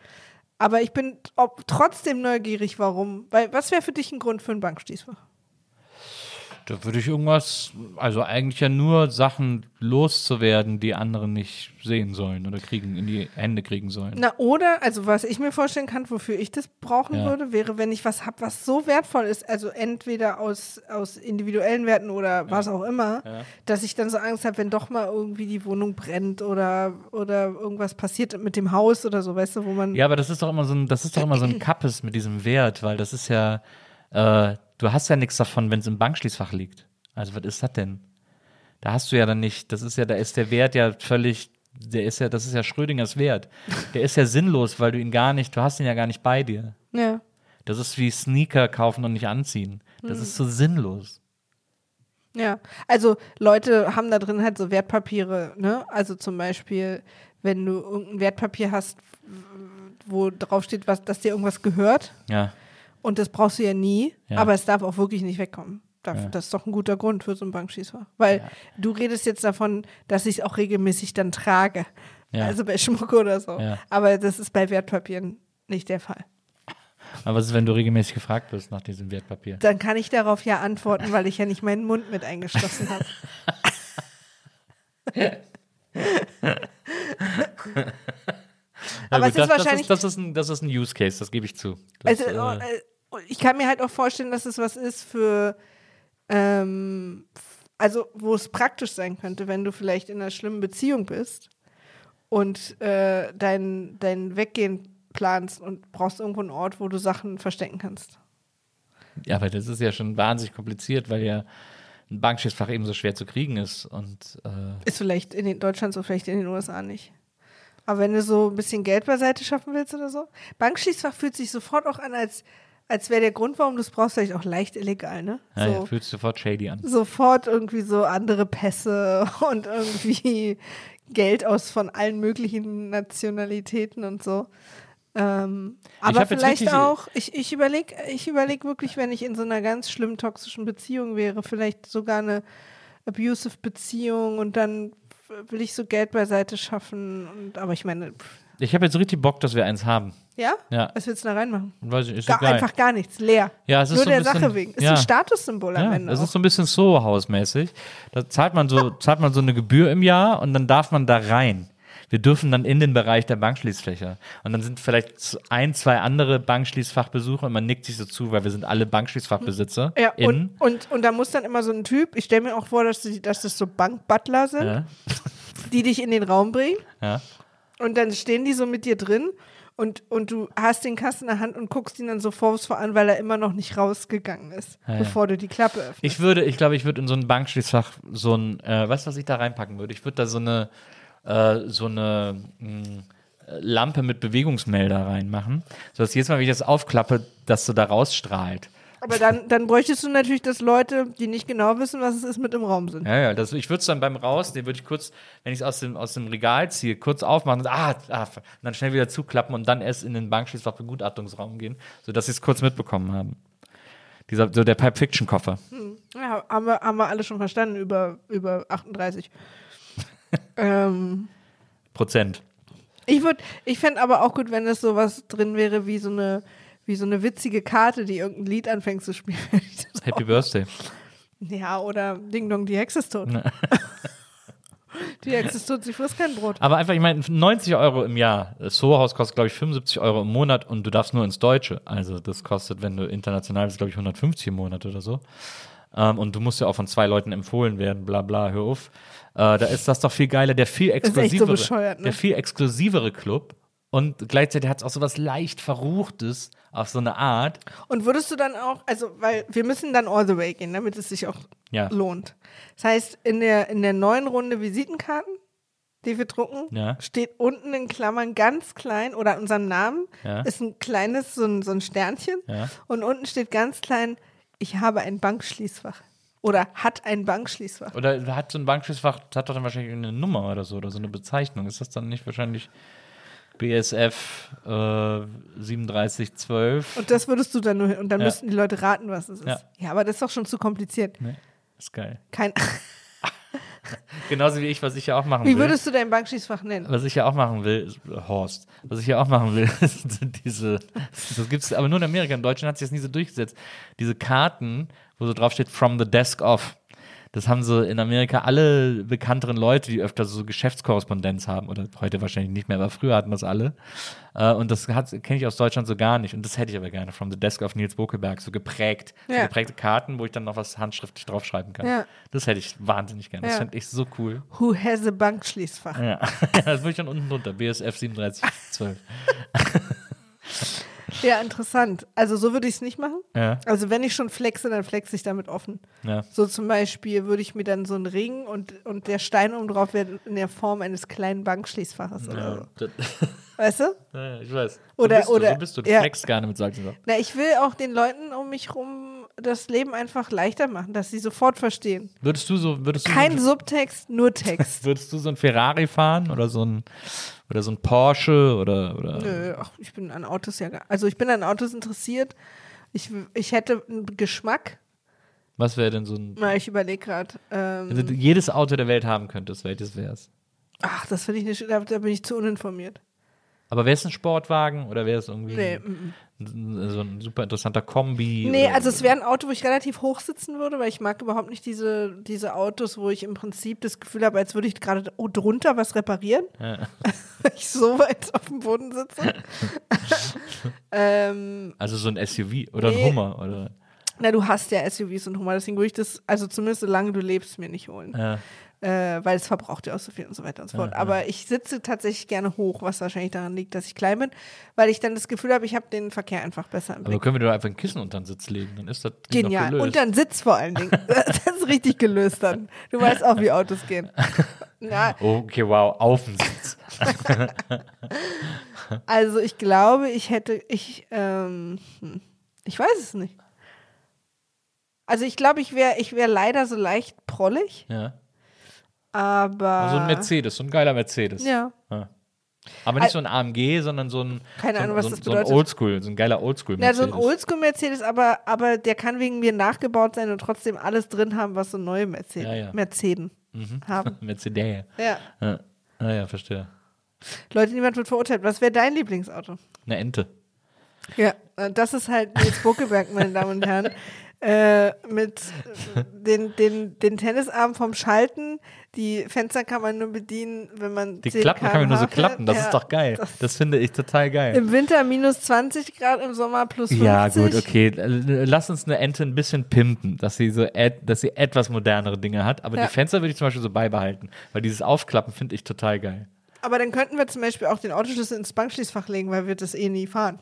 [SPEAKER 4] Aber ich bin ob, trotzdem neugierig, warum. Weil was wäre für dich ein Grund für ein Bankschließfach?
[SPEAKER 3] Da würde ich irgendwas, also eigentlich ja nur Sachen loszuwerden, die andere nicht sehen sollen oder kriegen, in die Hände kriegen sollen.
[SPEAKER 4] Na, oder, also was ich mir vorstellen kann, wofür ich das brauchen
[SPEAKER 3] Ja.
[SPEAKER 4] würde, wäre, wenn ich was habe, was so wertvoll ist, also entweder aus, aus individuellen Werten oder was auch immer, dass ich dann so Angst habe, wenn doch mal irgendwie die Wohnung brennt oder, oder irgendwas passiert mit dem Haus oder so, weißt du, wo man.
[SPEAKER 3] Ja, aber das ist doch immer so ein, das ist doch immer so ein [CLEARS THROAT] Kappes mit diesem Wert, weil das ist ja, äh, du hast ja nichts davon, wenn es im Bankschließfach liegt. Also was ist das denn? Da hast du ja dann nicht, das ist ja, da ist der Wert ja völlig, der ist ja, das ist ja Schrödingers Wert. Der ist ja sinnlos, weil du ihn gar nicht, du hast ihn ja gar nicht bei dir.
[SPEAKER 4] Ja.
[SPEAKER 3] Das ist wie Sneaker kaufen und nicht anziehen. Das ist so sinnlos.
[SPEAKER 4] Ja, also Leute haben da drin halt so Wertpapiere, ne? Also zum Beispiel, wenn du irgendein Wertpapier hast, wo drauf steht, was, dass dir irgendwas gehört
[SPEAKER 3] Ja.
[SPEAKER 4] Und das brauchst du ja nie,
[SPEAKER 3] Ja.
[SPEAKER 4] aber es darf auch wirklich nicht wegkommen. Darf,
[SPEAKER 3] Ja.
[SPEAKER 4] Das ist doch ein guter Grund für so ein Bankschießfach. Weil du redest jetzt davon, dass ich es auch regelmäßig dann trage.
[SPEAKER 3] Ja.
[SPEAKER 4] Also bei Schmuck oder so.
[SPEAKER 3] Ja.
[SPEAKER 4] Aber das ist bei Wertpapieren nicht der Fall.
[SPEAKER 3] Aber was ist, wenn du regelmäßig gefragt wirst nach diesem Wertpapier?
[SPEAKER 4] Dann kann ich darauf ja antworten, weil ich ja nicht meinen Mund mit eingeschlossen habe. [LAUGHS] Aber
[SPEAKER 3] Ja,
[SPEAKER 4] es ist
[SPEAKER 3] das,
[SPEAKER 4] wahrscheinlich-
[SPEAKER 3] Das ist, das, ist ein, das ist ein Use Case, das gebe ich zu. Das,
[SPEAKER 4] Also,
[SPEAKER 3] äh,
[SPEAKER 4] äh, ich kann mir halt auch vorstellen, dass es was ist für, Ähm, also, wo es praktisch sein könnte, wenn du vielleicht in einer schlimmen Beziehung bist und äh, dein, dein Weggehen planst und brauchst irgendwo einen Ort, wo du Sachen verstecken kannst.
[SPEAKER 3] Ja, aber das ist ja schon wahnsinnig kompliziert, weil ja ein Bankschließfach eben so schwer zu kriegen ist. Und äh,
[SPEAKER 4] Ist vielleicht in Deutschland so, vielleicht in den USA nicht. Aber wenn du so ein bisschen Geld beiseite schaffen willst oder so. Bankschließfach fühlt sich sofort auch an, als, als wäre der Grund, warum du es brauchst, vielleicht auch leicht illegal, ne?
[SPEAKER 3] ja,
[SPEAKER 4] so.
[SPEAKER 3] ja, fühlt sich sofort shady an.
[SPEAKER 4] sofort irgendwie so andere Pässe [LAUGHS] und irgendwie Geld aus von allen möglichen Nationalitäten und so. Ähm, aber vielleicht auch, ich, ich überlege ich überleg wirklich, wenn ich in so einer ganz schlimm toxischen Beziehung wäre, vielleicht sogar eine abusive Beziehung und dann will ich so Geld beiseite schaffen. Und, aber ich meine, pff,
[SPEAKER 3] Ich habe jetzt richtig Bock, dass wir eins haben.
[SPEAKER 4] Ja?
[SPEAKER 3] Ja.
[SPEAKER 4] Was willst du da reinmachen?
[SPEAKER 3] Weiß ich, ist
[SPEAKER 4] Gar, einfach gar nichts, leer.
[SPEAKER 3] Ja, es ist
[SPEAKER 4] Nur
[SPEAKER 3] so
[SPEAKER 4] der
[SPEAKER 3] bisschen-
[SPEAKER 4] Sache wegen. Ist
[SPEAKER 3] ja.
[SPEAKER 4] ein Statussymbol am
[SPEAKER 3] Ja,
[SPEAKER 4] Ende.
[SPEAKER 3] das
[SPEAKER 4] auch.
[SPEAKER 3] ist so ein bisschen Soho-Haus-mäßig. Da zahlt man so, [LAUGHS] zahlt man so eine Gebühr im Jahr und dann darf man da rein. Wir dürfen dann in den Bereich der Bankschließfächer. Und dann sind vielleicht ein, zwei andere Bankschließfachbesucher und man nickt sich so zu, weil wir sind alle Bankschließfachbesitzer.
[SPEAKER 4] Ja, und, und, und da muss dann immer so ein Typ, ich stelle mir auch vor, dass, die, dass das so Bankbutler sind, die dich in den Raum bringen
[SPEAKER 3] ja.
[SPEAKER 4] und dann stehen die so mit dir drin und, und du hast den Kasten in der Hand und guckst ihn dann so vorwurfsvoll an, weil er immer noch nicht rausgegangen ist,
[SPEAKER 3] Ja, ja.
[SPEAKER 4] bevor du die Klappe öffnest.
[SPEAKER 3] Ich würde, ich glaube, ich würde in so ein Bankschließfach so ein, äh, weißt du, was ich da reinpacken würde? Ich würde da so eine, äh, so eine mh, Lampe mit Bewegungsmelder reinmachen, sodass jedes Mal, wenn ich das aufklappe, das so da rausstrahlt.
[SPEAKER 4] Aber dann, dann bräuchtest du natürlich, dass Leute, die nicht genau wissen, was es ist, mit im Raum sind.
[SPEAKER 3] Ja, ja, das, ich würde es dann beim Raus, den würde ich kurz, wenn ich es aus dem, aus dem Regal ziehe, kurz aufmachen und, ah, ah, und dann schnell wieder zuklappen und dann erst in den Bankschließfach Begutachtungsraum gehen, sodass sie es kurz mitbekommen haben. Dieser, so der Pipe Fiction Koffer.
[SPEAKER 4] Ja, haben wir, haben wir alle schon verstanden über, über 38. [LAUGHS] ähm,
[SPEAKER 3] Prozent.
[SPEAKER 4] Ich würde, ich fände aber auch gut, wenn es sowas drin wäre wie so eine, wie so eine witzige Karte, die irgendein Lied anfängt zu spielen. [LAUGHS]
[SPEAKER 3] Happy Birthday.
[SPEAKER 4] ja, oder Ding Dong, die Hexe ist tot. [LAUGHS] die Hexe ist tot, sie frisst kein Brot.
[SPEAKER 3] Aber einfach, ich meine, 90 Euro im Jahr. Das Soho-Haus kostet, glaube ich, 75 Euro im Monat und du darfst nur ins Deutsche. Also das kostet, wenn du international bist, glaube ich, 150 im Monat oder so. Ähm, und du musst ja auch von zwei Leuten empfohlen werden, bla bla, hör auf. Äh, da ist das doch viel geiler, der viel
[SPEAKER 4] so
[SPEAKER 3] exklusivere,
[SPEAKER 4] bescheuert, ne?
[SPEAKER 3] der viel exklusivere Club. Und gleichzeitig hat es auch so was leicht Verruchtes auf so eine Art.
[SPEAKER 4] Und würdest du dann auch, also, weil wir müssen dann all the way gehen, damit es sich auch
[SPEAKER 3] Ja.
[SPEAKER 4] lohnt. Das heißt, in der, in der neuen Runde Visitenkarten, die wir drucken,
[SPEAKER 3] Ja.
[SPEAKER 4] steht unten in Klammern ganz klein oder an unserem Namen
[SPEAKER 3] Ja.
[SPEAKER 4] ist ein kleines, so ein, so ein Sternchen. Und unten steht ganz klein, ich habe ein Bankschließfach. Oder hat ein Bankschließfach.
[SPEAKER 3] Oder hat so ein Bankschließfach, das hat doch dann wahrscheinlich eine Nummer oder so, oder so eine Bezeichnung. Ist das dann nicht wahrscheinlich BSF äh, 3712?
[SPEAKER 4] Und das würdest du dann nur, und dann
[SPEAKER 3] Ja.
[SPEAKER 4] müssten die Leute raten, was es ist.
[SPEAKER 3] Ja.
[SPEAKER 4] Ja, aber das ist doch schon zu kompliziert.
[SPEAKER 3] Ne? Ist geil.
[SPEAKER 4] Kein, [LAUGHS]
[SPEAKER 3] Genauso wie ich, was ich ja auch machen
[SPEAKER 4] wie
[SPEAKER 3] will.
[SPEAKER 4] würdest du dein Bankschließfach nennen?
[SPEAKER 3] Was ich ja auch machen will, ist, Horst, was ich ja auch machen will, [LAUGHS] sind diese, das gibt's aber nur in Amerika, in Deutschland hat sich das nie so durchgesetzt, diese Karten, wo so drauf steht, from the desk off. Das haben so in Amerika alle bekannteren Leute, die öfter so Geschäftskorrespondenz haben, oder heute wahrscheinlich nicht mehr, aber früher hatten das alle. Äh, Und das kenne ich aus Deutschland so gar nicht. Und das hätte ich aber gerne, from the desk of Nils Bokelberg, so geprägt. So
[SPEAKER 4] Ja.
[SPEAKER 3] geprägte Karten, wo ich dann noch was handschriftlich draufschreiben kann.
[SPEAKER 4] Ja.
[SPEAKER 3] Das hätte ich wahnsinnig gerne. Das
[SPEAKER 4] Ja.
[SPEAKER 3] fände ich so cool.
[SPEAKER 4] Who has a Bankschließfach?
[SPEAKER 3] Ja, [LAUGHS] das würde ich dann unten drunter. BSF 3712. [LAUGHS]
[SPEAKER 4] Ja, interessant. Also so würde ich es nicht machen.
[SPEAKER 3] Ja,
[SPEAKER 4] Also wenn ich schon flexe, dann flexe ich damit offen.
[SPEAKER 3] ja.
[SPEAKER 4] So zum Beispiel würde ich mir dann so einen Ring und, und der Stein oben drauf wäre in der Form eines kleinen Bankschließfaches oder so. [LAUGHS] Weißt du?
[SPEAKER 3] ich weiß.
[SPEAKER 4] Oder-
[SPEAKER 3] so bist du,
[SPEAKER 4] oder-
[SPEAKER 3] so bist du. Du
[SPEAKER 4] ja.
[SPEAKER 3] flexst gerne mit solchen Sachen.
[SPEAKER 4] Na, ich will auch den Leuten um mich rum das Leben einfach leichter machen, dass sie sofort verstehen.
[SPEAKER 3] Würdest du so, würdest du
[SPEAKER 4] Kein
[SPEAKER 3] so,
[SPEAKER 4] Subtext, nur Text. [LAUGHS]
[SPEAKER 3] würdest du so ein Ferrari fahren oder so ein oder so ein Porsche oder oder
[SPEAKER 4] Nö, ach, ich bin an Autos ja Also ich bin an Autos interessiert. Ich, ich hätte einen Geschmack.
[SPEAKER 3] was wäre denn so ein
[SPEAKER 4] Na, ich überlege gerade. Ähm,
[SPEAKER 3] jedes Auto der Welt haben könntest, welches wär's?
[SPEAKER 4] ach, das finde ich nicht, da, da bin ich zu uninformiert.
[SPEAKER 3] Aber wäre es ein Sportwagen oder wäre es irgendwie
[SPEAKER 4] Nee,
[SPEAKER 3] so ein super interessanter Kombi?
[SPEAKER 4] Nee, also es wäre ein Auto, wo ich relativ hoch sitzen würde, weil ich mag überhaupt nicht diese, diese Autos, wo ich im Prinzip das Gefühl habe, als würde ich gerade oh, drunter was reparieren,
[SPEAKER 3] Ja. [LAUGHS]
[SPEAKER 4] weil ich so weit auf dem Boden sitze. [LAUGHS] ähm,
[SPEAKER 3] Also so ein SUV oder
[SPEAKER 4] Nee.
[SPEAKER 3] ein Hummer oder
[SPEAKER 4] Na, du hast ja SUVs und Hummer, deswegen würde ich das, also zumindest solange du lebst, mir nicht holen.
[SPEAKER 3] Ja.
[SPEAKER 4] Äh, weil es verbraucht ja auch so viel und so weiter und so fort. Aber ich sitze tatsächlich gerne hoch, was wahrscheinlich daran liegt, dass ich klein bin, weil ich dann das Gefühl habe, ich habe den Verkehr einfach besser im
[SPEAKER 3] Aber
[SPEAKER 4] Blick.
[SPEAKER 3] können wir doch einfach ein Kissen unter den Sitz legen, dann ist das
[SPEAKER 4] Genial.
[SPEAKER 3] gelöst.
[SPEAKER 4] Und dann Sitz vor allen Dingen. [LAUGHS] Das ist richtig gelöst dann. Du weißt auch, wie Autos gehen. Na,
[SPEAKER 3] Okay, wow, auf den Sitz. [LAUGHS]
[SPEAKER 4] also ich glaube, ich hätte, ich, ähm, hm, ich weiß es nicht. Also ich glaube, ich wäre ich wär leider so leicht prollig,
[SPEAKER 3] Ja.
[SPEAKER 4] Aber.
[SPEAKER 3] So ein Mercedes, so ein geiler Mercedes.
[SPEAKER 4] Ja.
[SPEAKER 3] Aber nicht so ein AMG, sondern so ein,
[SPEAKER 4] Keine
[SPEAKER 3] so,
[SPEAKER 4] Ahnung,
[SPEAKER 3] ein-
[SPEAKER 4] was
[SPEAKER 3] so,
[SPEAKER 4] das
[SPEAKER 3] ein- so ein
[SPEAKER 4] bedeutet.
[SPEAKER 3] Oldschool, so ein geiler Oldschool
[SPEAKER 4] Ja, so
[SPEAKER 3] Mercedes.
[SPEAKER 4] ein Oldschool-Mercedes, aber, aber der kann wegen mir nachgebaut sein und trotzdem alles drin haben, was so neue [LAUGHS] Mercedes,
[SPEAKER 3] Ja, ja.
[SPEAKER 4] Mercedes haben.
[SPEAKER 3] Mercedes.
[SPEAKER 4] Ja.
[SPEAKER 3] Ja. Ja, verstehe.
[SPEAKER 4] Leute, niemand wird verurteilt. Was wäre dein Lieblingsauto?
[SPEAKER 3] Eine Ente.
[SPEAKER 4] Ja, äh, das ist halt Nils Buckeberg, meine Damen und Herren. [LAUGHS] Äh, mit den, den, den Tennisarm vom Schalten. Die Fenster kann man nur bedienen, wenn man
[SPEAKER 3] Die
[SPEAKER 4] 10
[SPEAKER 3] Klappen kann man nur so klappen, das
[SPEAKER 4] fährt.
[SPEAKER 3] ist doch geil.
[SPEAKER 4] das-
[SPEAKER 3] Das, finde ich total geil.
[SPEAKER 4] Im Winter minus 20 Grad, im Sommer plus 50.
[SPEAKER 3] Ja, gut, okay. Lass uns eine Ente ein bisschen pimpen, dass sie so dass sie etwas modernere Dinge hat. Aber
[SPEAKER 4] Ja.
[SPEAKER 3] die Fenster würde ich zum Beispiel so beibehalten, weil dieses Aufklappen finde ich total geil.
[SPEAKER 4] Aber dann könnten wir zum Beispiel auch den Autoschlüssel ins Bankschließfach legen, weil wir das eh nie fahren.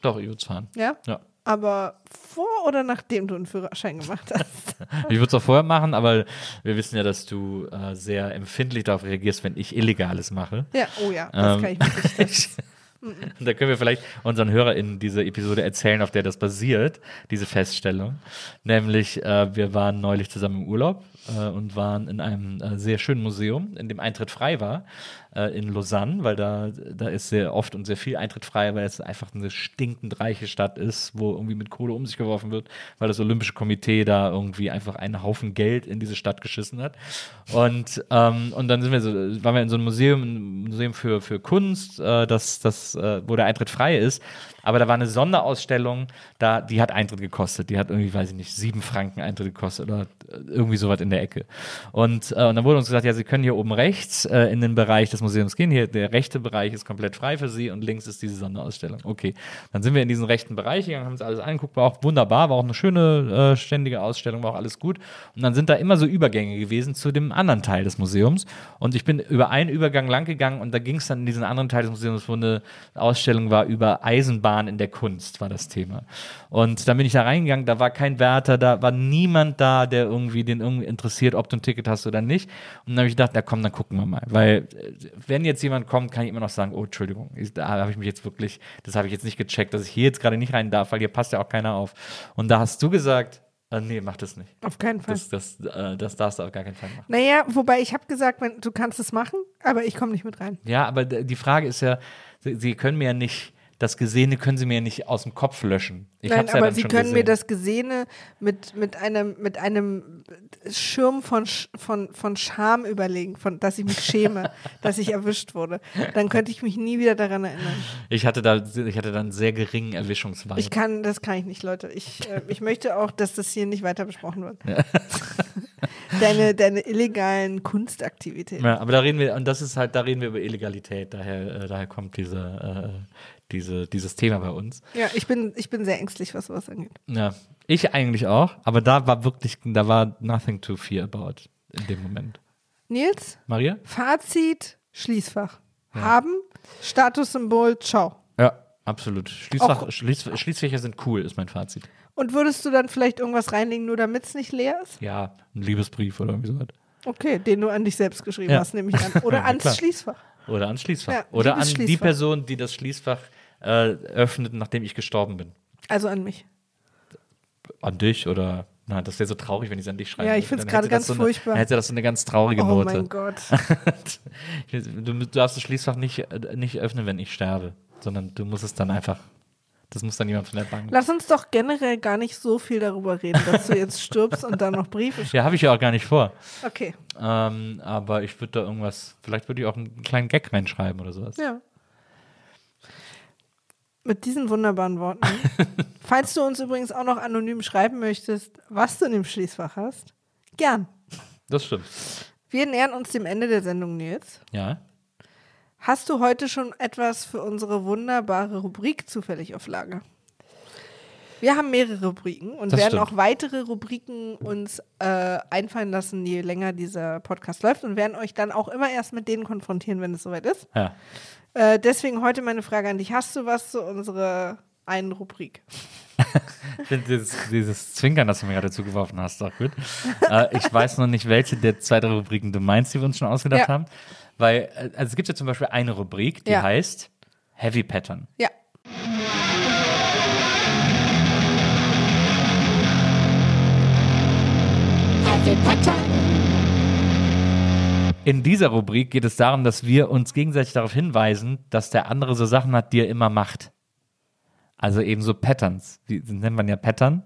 [SPEAKER 3] Doch, ich würde es fahren.
[SPEAKER 4] Ja?
[SPEAKER 3] Ja.
[SPEAKER 4] Aber vor oder nachdem du einen Führerschein gemacht hast? [LAUGHS]
[SPEAKER 3] Ich würde es auch vorher machen, aber wir wissen ja, dass du äh, sehr empfindlich darauf reagierst, wenn ich Illegales mache.
[SPEAKER 4] ja, oh ja, das
[SPEAKER 3] Ähm,
[SPEAKER 4] kann ich wirklich.
[SPEAKER 3] Und [LAUGHS] da können wir vielleicht unseren HörerInnen diese Episode erzählen, auf der das basiert, diese Feststellung. Nämlich, äh, wir waren neulich zusammen im Urlaub äh, und waren in einem äh, sehr schönen Museum, in dem Eintritt frei war, äh, in Lausanne, weil da, da ist sehr oft und sehr viel Eintritt frei, weil es einfach eine stinkend reiche Stadt ist, wo irgendwie mit Kohle um sich geworfen wird, weil das Olympische Komitee da irgendwie einfach einen Haufen Geld in diese Stadt geschissen hat. Und, ähm, und dann sind wir so, waren wir in so einem Museum, ein Museum für, für Kunst, äh, das, das, äh, wo der Eintritt frei ist. Aber da war eine Sonderausstellung, da, die hat Eintritt gekostet. Die hat irgendwie, weiß ich nicht, sieben Franken Eintritt gekostet oder äh, irgendwie sowas in der Ecke. Und, äh, und dann wurde uns gesagt, ja, Sie können hier oben rechts äh, in den Bereich des Museums gehen. Hier, der rechte Bereich ist komplett frei für Sie und links ist diese Sonderausstellung. Okay. Dann sind wir in diesen rechten Bereich gegangen, haben uns alles angeguckt, war auch wunderbar, war auch eine schöne, äh, ständige Ausstellung, war auch alles gut. Und dann sind da immer so Übergänge gewesen zu dem anderen Teil des Museums. Und ich bin über einen Übergang lang gegangen und da ging es dann in diesen anderen Teil des Museums, wo eine Ausstellung war über Eisenbahn in der Kunst, war das Thema. Und dann bin ich da reingegangen, da war kein Wärter, da war niemand da, der irgendwie den irgendwie interessiert, ob du ein Ticket hast oder nicht. Und dann habe ich gedacht, na komm, dann gucken wir mal. Weil äh, wenn jetzt jemand kommt, kann ich immer noch sagen, oh, Entschuldigung, da habe ich mich jetzt wirklich, das habe ich jetzt nicht gecheckt, dass ich hier jetzt gerade nicht rein darf, weil hier passt ja auch keiner auf. Und da hast du gesagt, äh, nee, mach das nicht.
[SPEAKER 4] Auf keinen Fall.
[SPEAKER 3] Das, das, äh, das darfst du auf gar keinen Fall machen.
[SPEAKER 4] Naja, wobei ich habe gesagt, wenn, du kannst es machen, aber ich komme nicht mit rein.
[SPEAKER 3] Ja, aber die Frage ist ja, sie, sie können mir ja nicht, das Gesehene können sie mir ja nicht aus dem Kopf löschen. Ich
[SPEAKER 4] Nein,
[SPEAKER 3] ja
[SPEAKER 4] aber
[SPEAKER 3] dann
[SPEAKER 4] sie können mir
[SPEAKER 3] gesehen.
[SPEAKER 4] das Gesehene mit, mit, einem, mit einem Schirm von, von, von Scham überlegen, von, dass ich mich schäme, [LAUGHS] dass ich erwischt wurde. Dann könnte ich mich nie wieder daran erinnern.
[SPEAKER 3] Ich hatte da, ich hatte da einen sehr geringen Erwischungswald.
[SPEAKER 4] Ich kann, das kann ich nicht, Leute. Ich, äh, ich möchte auch, dass das hier nicht weiter besprochen wird. [LAUGHS] deine, deine illegalen Kunstaktivitäten.
[SPEAKER 3] ja, aber da reden wir, und das ist halt, da reden wir über Illegalität, daher, äh, daher kommt diese, äh, diese, dieses Thema bei uns.
[SPEAKER 4] Ja, ich bin, ich bin sehr ängstlich, was sowas angeht.
[SPEAKER 3] Ja, ich eigentlich auch, aber da war wirklich, da war nothing to fear about in dem Moment.
[SPEAKER 4] Nils,
[SPEAKER 3] Maria?
[SPEAKER 4] Fazit, Schließfach. Haben, Statussymbol, ciao.
[SPEAKER 3] Ja, absolut. Schließfach, Schließ, Schließfächer sind cool, ist mein Fazit.
[SPEAKER 4] Und würdest du dann vielleicht irgendwas reinlegen, nur damit es nicht leer ist?
[SPEAKER 3] Ja, ein Liebesbrief oder irgendwie sowas.
[SPEAKER 4] Okay, den du an dich selbst geschrieben
[SPEAKER 3] Ja.
[SPEAKER 4] hast, nehme ich an. [LAUGHS] Oder
[SPEAKER 3] Ja,
[SPEAKER 4] ans. Schließfach.
[SPEAKER 3] Oder ans Schließfach.
[SPEAKER 4] Ja,
[SPEAKER 3] oder an die
[SPEAKER 4] Schließfach.
[SPEAKER 3] Person, die das Schließfach äh, öffnet, nachdem ich gestorben bin.
[SPEAKER 4] Also an mich.
[SPEAKER 3] An dich oder. Na, das wäre so traurig, wenn ich es an dich schreibe.
[SPEAKER 4] Ja, ich find's
[SPEAKER 3] Dann
[SPEAKER 4] gerade ganz
[SPEAKER 3] so eine,
[SPEAKER 4] furchtbar.
[SPEAKER 3] Dann hätte das so eine ganz traurige
[SPEAKER 4] Oh
[SPEAKER 3] Note.
[SPEAKER 4] mein Gott. [LAUGHS]
[SPEAKER 3] du, du darfst das Schließfach nicht, äh, nicht öffnen, wenn ich sterbe, sondern du musst es dann einfach. Das muss dann jemand von der Bank.
[SPEAKER 4] Lass uns doch generell gar nicht so viel darüber reden, dass du jetzt stirbst und dann noch Briefe schreibst.
[SPEAKER 3] Ja, habe ich ja auch gar nicht vor.
[SPEAKER 4] Okay,
[SPEAKER 3] Ähm, aber ich würde da irgendwas, vielleicht würde ich auch einen kleinen Gag reinschreiben oder sowas.
[SPEAKER 4] ja. Mit diesen wunderbaren Worten. [LAUGHS] Falls du uns übrigens auch noch anonym schreiben möchtest, was du in dem Schließfach hast, gern.
[SPEAKER 3] Das stimmt.
[SPEAKER 4] Wir nähern uns dem Ende der Sendung, Nils.
[SPEAKER 3] Ja.
[SPEAKER 4] Hast du heute schon etwas für unsere wunderbare Rubrik zufällig auf Lager? Wir haben mehrere Rubriken und
[SPEAKER 3] Das
[SPEAKER 4] werden
[SPEAKER 3] stimmt.
[SPEAKER 4] auch weitere Rubriken uns äh, einfallen lassen, je länger dieser Podcast läuft und werden euch dann auch immer erst mit denen konfrontieren, wenn es soweit ist.
[SPEAKER 3] Ja.
[SPEAKER 4] Äh, deswegen heute meine Frage an dich. Hast du was zu unserer einen Rubrik? [LAUGHS]
[SPEAKER 3] Ich finde dieses, dieses Zwinkern, das du mir gerade zugeworfen hast, auch gut. äh, ich weiß noch nicht, welche der zwei, drei Rubriken du meinst, die wir uns schon ausgedacht
[SPEAKER 4] Ja.
[SPEAKER 3] haben. Weil, äh, also es gibt ja zum Beispiel eine Rubrik, die
[SPEAKER 4] Ja.
[SPEAKER 3] heißt Heavy Pattern.
[SPEAKER 4] Ja.
[SPEAKER 3] In dieser Rubrik geht es darum, dass wir uns gegenseitig darauf hinweisen, dass der andere so Sachen hat, die er immer macht. Also eben so Patterns. Die nennt man ja Pattern,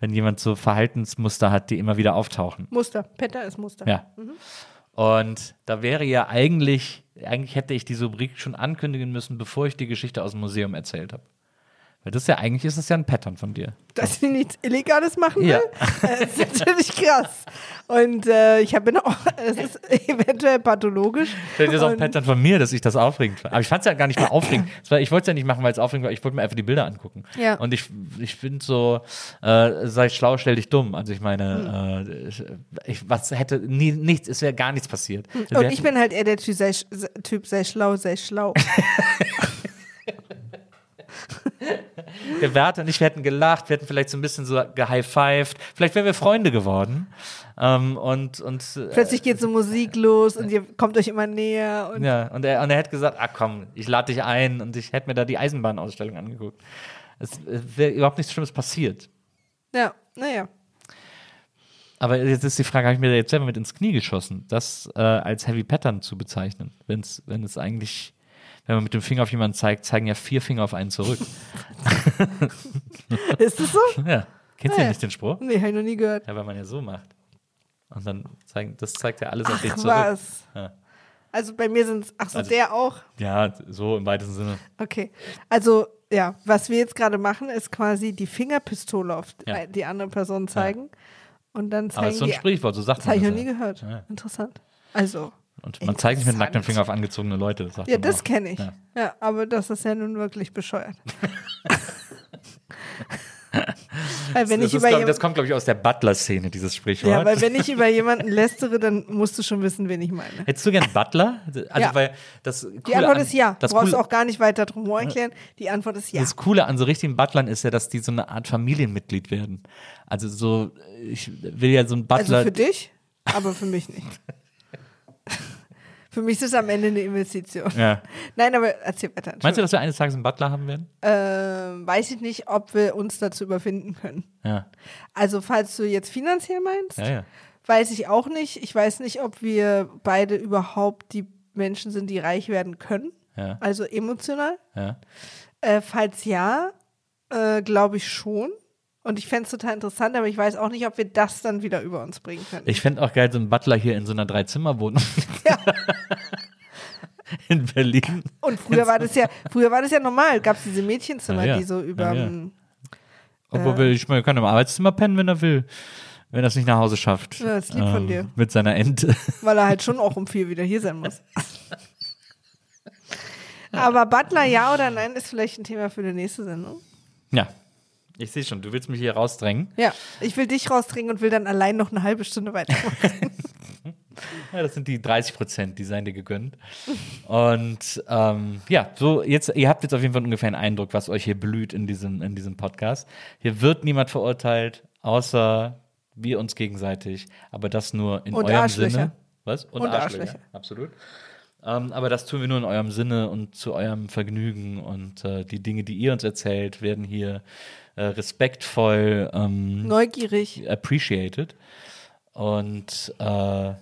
[SPEAKER 3] wenn jemand so Verhaltensmuster hat, die immer wieder auftauchen.
[SPEAKER 4] Muster. Petter ist Muster.
[SPEAKER 3] Ja. Und da wäre ja eigentlich, eigentlich hätte ich diese Rubrik schon ankündigen müssen, bevor ich die Geschichte aus dem Museum erzählt habe. Weil das ist ja eigentlich ist das ja ein Pattern von dir.
[SPEAKER 4] Dass sie nichts Illegales machen will.
[SPEAKER 3] Ja.
[SPEAKER 4] Äh, ist natürlich krass. Und äh, ich habe auch, [LAUGHS] es ist eventuell pathologisch.
[SPEAKER 3] Vielleicht ist auch ein Pattern von mir, dass ich das aufregend fand. Aber ich fand es ja gar nicht mal aufregend. Ich wollte es ja nicht machen, weil es aufregend war. Ich wollte mir einfach die Bilder angucken.
[SPEAKER 4] Ja.
[SPEAKER 3] Und ich, ich finde so, äh, sei schlau, stell dich dumm. Also ich meine, äh, ich, was hätte nie, nichts, es wäre gar nichts passiert.
[SPEAKER 4] Hm. Und ich
[SPEAKER 3] hätten-
[SPEAKER 4] bin halt eher der Typ, sei, typ, sei schlau, sei schlau. [LAUGHS] [LAUGHS] [LAUGHS]
[SPEAKER 3] der Wert und ich, wir hätten gelacht, wir hätten vielleicht so ein bisschen so gehighfived. Vielleicht wären wir Freunde geworden. Ähm, und, und, äh,
[SPEAKER 4] Plötzlich geht so Musik los und ihr kommt euch immer näher. Und
[SPEAKER 3] ja, und er, und er hätte gesagt, ah komm, ich lade dich ein und ich hätte mir da die Eisenbahnausstellung angeguckt. Es wäre überhaupt nichts Schlimmes passiert.
[SPEAKER 4] ja, naja.
[SPEAKER 3] Aber jetzt ist die Frage, habe ich mir da jetzt selber mit ins Knie geschossen, das äh, als Heavy Pattern zu bezeichnen, wenn's, wenn es eigentlich, wenn man mit dem Finger auf jemanden zeigt, zeigen ja vier Finger auf einen zurück. [LAUGHS]
[SPEAKER 4] Ist das so?
[SPEAKER 3] ja. Kennst du
[SPEAKER 4] Ah, ja.
[SPEAKER 3] nicht den Spruch?
[SPEAKER 4] Nee, hab ich noch nie gehört.
[SPEAKER 3] Ja, weil man ja so macht. Und dann zeigen, das zeigt ja alles auf dich
[SPEAKER 4] Ach
[SPEAKER 3] zurück.
[SPEAKER 4] was.
[SPEAKER 3] Ja.
[SPEAKER 4] Also bei mir sind es, ach so,
[SPEAKER 3] Also-
[SPEAKER 4] der auch.
[SPEAKER 3] ja, so im weitesten Sinne.
[SPEAKER 4] Okay. Also, ja, was wir jetzt gerade machen, ist quasi die Fingerpistole auf
[SPEAKER 3] Ja.
[SPEAKER 4] die andere Person zeigen. Und dann
[SPEAKER 3] Aber
[SPEAKER 4] zeigen
[SPEAKER 3] es ist so ein
[SPEAKER 4] die.
[SPEAKER 3] Sprichwort, so sagt
[SPEAKER 4] Das
[SPEAKER 3] man
[SPEAKER 4] habe ich
[SPEAKER 3] das
[SPEAKER 4] noch nie gehört. Interessant. Also,
[SPEAKER 3] Und man zeigt nicht mit nacktem. Finger auf angezogene Leute.
[SPEAKER 4] Ja, das kenne ich.
[SPEAKER 3] Ja.
[SPEAKER 4] Ja. aber das ist ja nun wirklich bescheuert. [LAUGHS] weil wenn
[SPEAKER 3] das,
[SPEAKER 4] ich über
[SPEAKER 3] glaub, das kommt, glaube ich, aus der Butler-Szene, dieses Sprichwort.
[SPEAKER 4] ja, weil wenn ich über jemanden lästere, dann musst du schon wissen, wen ich meine.
[SPEAKER 3] Hättest du gern Butler? Also,
[SPEAKER 4] Ja.
[SPEAKER 3] weil das
[SPEAKER 4] Die Antwort
[SPEAKER 3] an,
[SPEAKER 4] ist ja.
[SPEAKER 3] Das
[SPEAKER 4] du brauchst auch gar nicht weiter drum erklären. Die Antwort ist ja.
[SPEAKER 3] das Coole an so richtigen Butlern ist ja, dass die so eine Art Familienmitglied werden. Also so, ich will ja so ein Butler.
[SPEAKER 4] Also für dich, aber für mich nicht. [LAUGHS] für mich ist es am Ende eine Investition.
[SPEAKER 3] ja.
[SPEAKER 4] Nein, aber erzähl weiter.
[SPEAKER 3] Meinst du, dass wir eines Tages einen Butler haben werden?
[SPEAKER 4] Ähm, weiß ich nicht, ob wir uns dazu überfinden können.
[SPEAKER 3] Ja.
[SPEAKER 4] Also, falls du jetzt finanziell meinst,
[SPEAKER 3] Ja, ja.
[SPEAKER 4] weiß ich auch nicht. Ich weiß nicht, ob wir beide überhaupt die Menschen sind, die reich werden können.
[SPEAKER 3] Ja.
[SPEAKER 4] Also emotional.
[SPEAKER 3] ja.
[SPEAKER 4] Äh, falls ja, äh, glaube ich schon. Und ich fände es total interessant, aber ich weiß auch nicht, ob wir das dann wieder über uns bringen können.
[SPEAKER 3] Ich fände auch geil, so einen Butler hier in so einer Dreizimmerwohnung. [LAUGHS] in Berlin.
[SPEAKER 4] Und früher war das ja, früher war das ja normal. Gab es diese Mädchenzimmer,
[SPEAKER 3] Ja, ja.
[SPEAKER 4] die so über.
[SPEAKER 3] Ja, ja. Obwohl, will ich man kann im Arbeitszimmer pennen, wenn er will. Wenn er es nicht nach Hause schafft. Ähm,
[SPEAKER 4] Ja, das ist lieb von dir.
[SPEAKER 3] Mit seiner Ente. [LAUGHS]
[SPEAKER 4] weil er halt schon auch um vier wieder hier sein muss. [LAUGHS] Aber Butler, ja oder nein, ist vielleicht ein Thema für die nächste Sendung.
[SPEAKER 3] ja. Ich sehe schon, du willst mich hier rausdrängen.
[SPEAKER 4] Ja, ich will dich rausdringen und will dann allein noch eine halbe Stunde weitermachen. [LAUGHS]
[SPEAKER 3] Ja, das sind die 30 Prozent, die seien dir gegönnt. Und ähm, ja, so jetzt, ihr habt jetzt auf jeden Fall ungefähr einen Eindruck, was euch hier blüht in diesem, in diesem Podcast. Hier wird niemand verurteilt, außer wir uns gegenseitig, aber das nur in
[SPEAKER 4] Und
[SPEAKER 3] eurem
[SPEAKER 4] Arschlöcher.
[SPEAKER 3] Sinne. Was?
[SPEAKER 4] Und Arschlöcher.
[SPEAKER 3] Absolut. Ähm, aber das tun wir nur in eurem Sinne und zu eurem Vergnügen. Und äh, die Dinge, die ihr uns erzählt, werden hier äh, respektvoll ähm,
[SPEAKER 4] Neugierig.
[SPEAKER 3] appreciated. Und äh,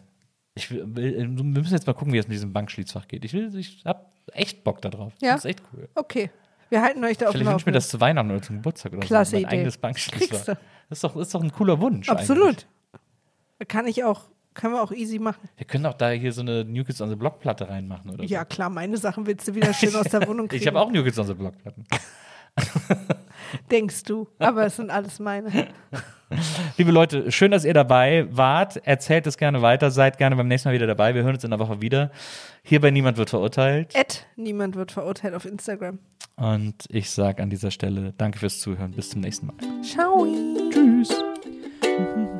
[SPEAKER 3] ich will, will- wir müssen jetzt mal gucken, wie es mit diesem Bankschließfach geht. Ich, will, ich hab echt Bock darauf.
[SPEAKER 4] Ja?
[SPEAKER 3] Das ist echt cool.
[SPEAKER 4] Okay. Wir halten euch da auf
[SPEAKER 3] Vielleicht wünsche ich mir das zu Weihnachten oder zum Geburtstag oder
[SPEAKER 4] Klasse
[SPEAKER 3] so. Mein
[SPEAKER 4] Idee.
[SPEAKER 3] eigenes Bankschließfach. Das ist doch, ist doch ein cooler Wunsch.
[SPEAKER 4] Absolut.
[SPEAKER 3] Eigentlich.
[SPEAKER 4] Kann ich auch, können wir auch easy machen.
[SPEAKER 3] Wir können auch da hier so eine New Kids on the Block Platte reinmachen oder
[SPEAKER 4] Ja, klar, meine Sachen willst du wieder schön aus der [LAUGHS] Wohnung
[SPEAKER 3] so.
[SPEAKER 4] kriegen.
[SPEAKER 3] Ich habe auch New Kids on the Block Platten. [LAUGHS]
[SPEAKER 4] Denkst du. Aber es sind alles meine. [LAUGHS]
[SPEAKER 3] Liebe Leute, schön, dass ihr dabei wart. Erzählt es gerne weiter. Seid gerne beim nächsten Mal wieder dabei. Wir hören uns in der Woche wieder. Hier bei Niemand wird verurteilt.
[SPEAKER 4] Ed, niemand wird verurteilt auf Instagram.
[SPEAKER 3] Und ich sage an dieser Stelle danke fürs Zuhören. Bis zum nächsten Mal.
[SPEAKER 4] Ciao.
[SPEAKER 2] Tschüss. [LAUGHS]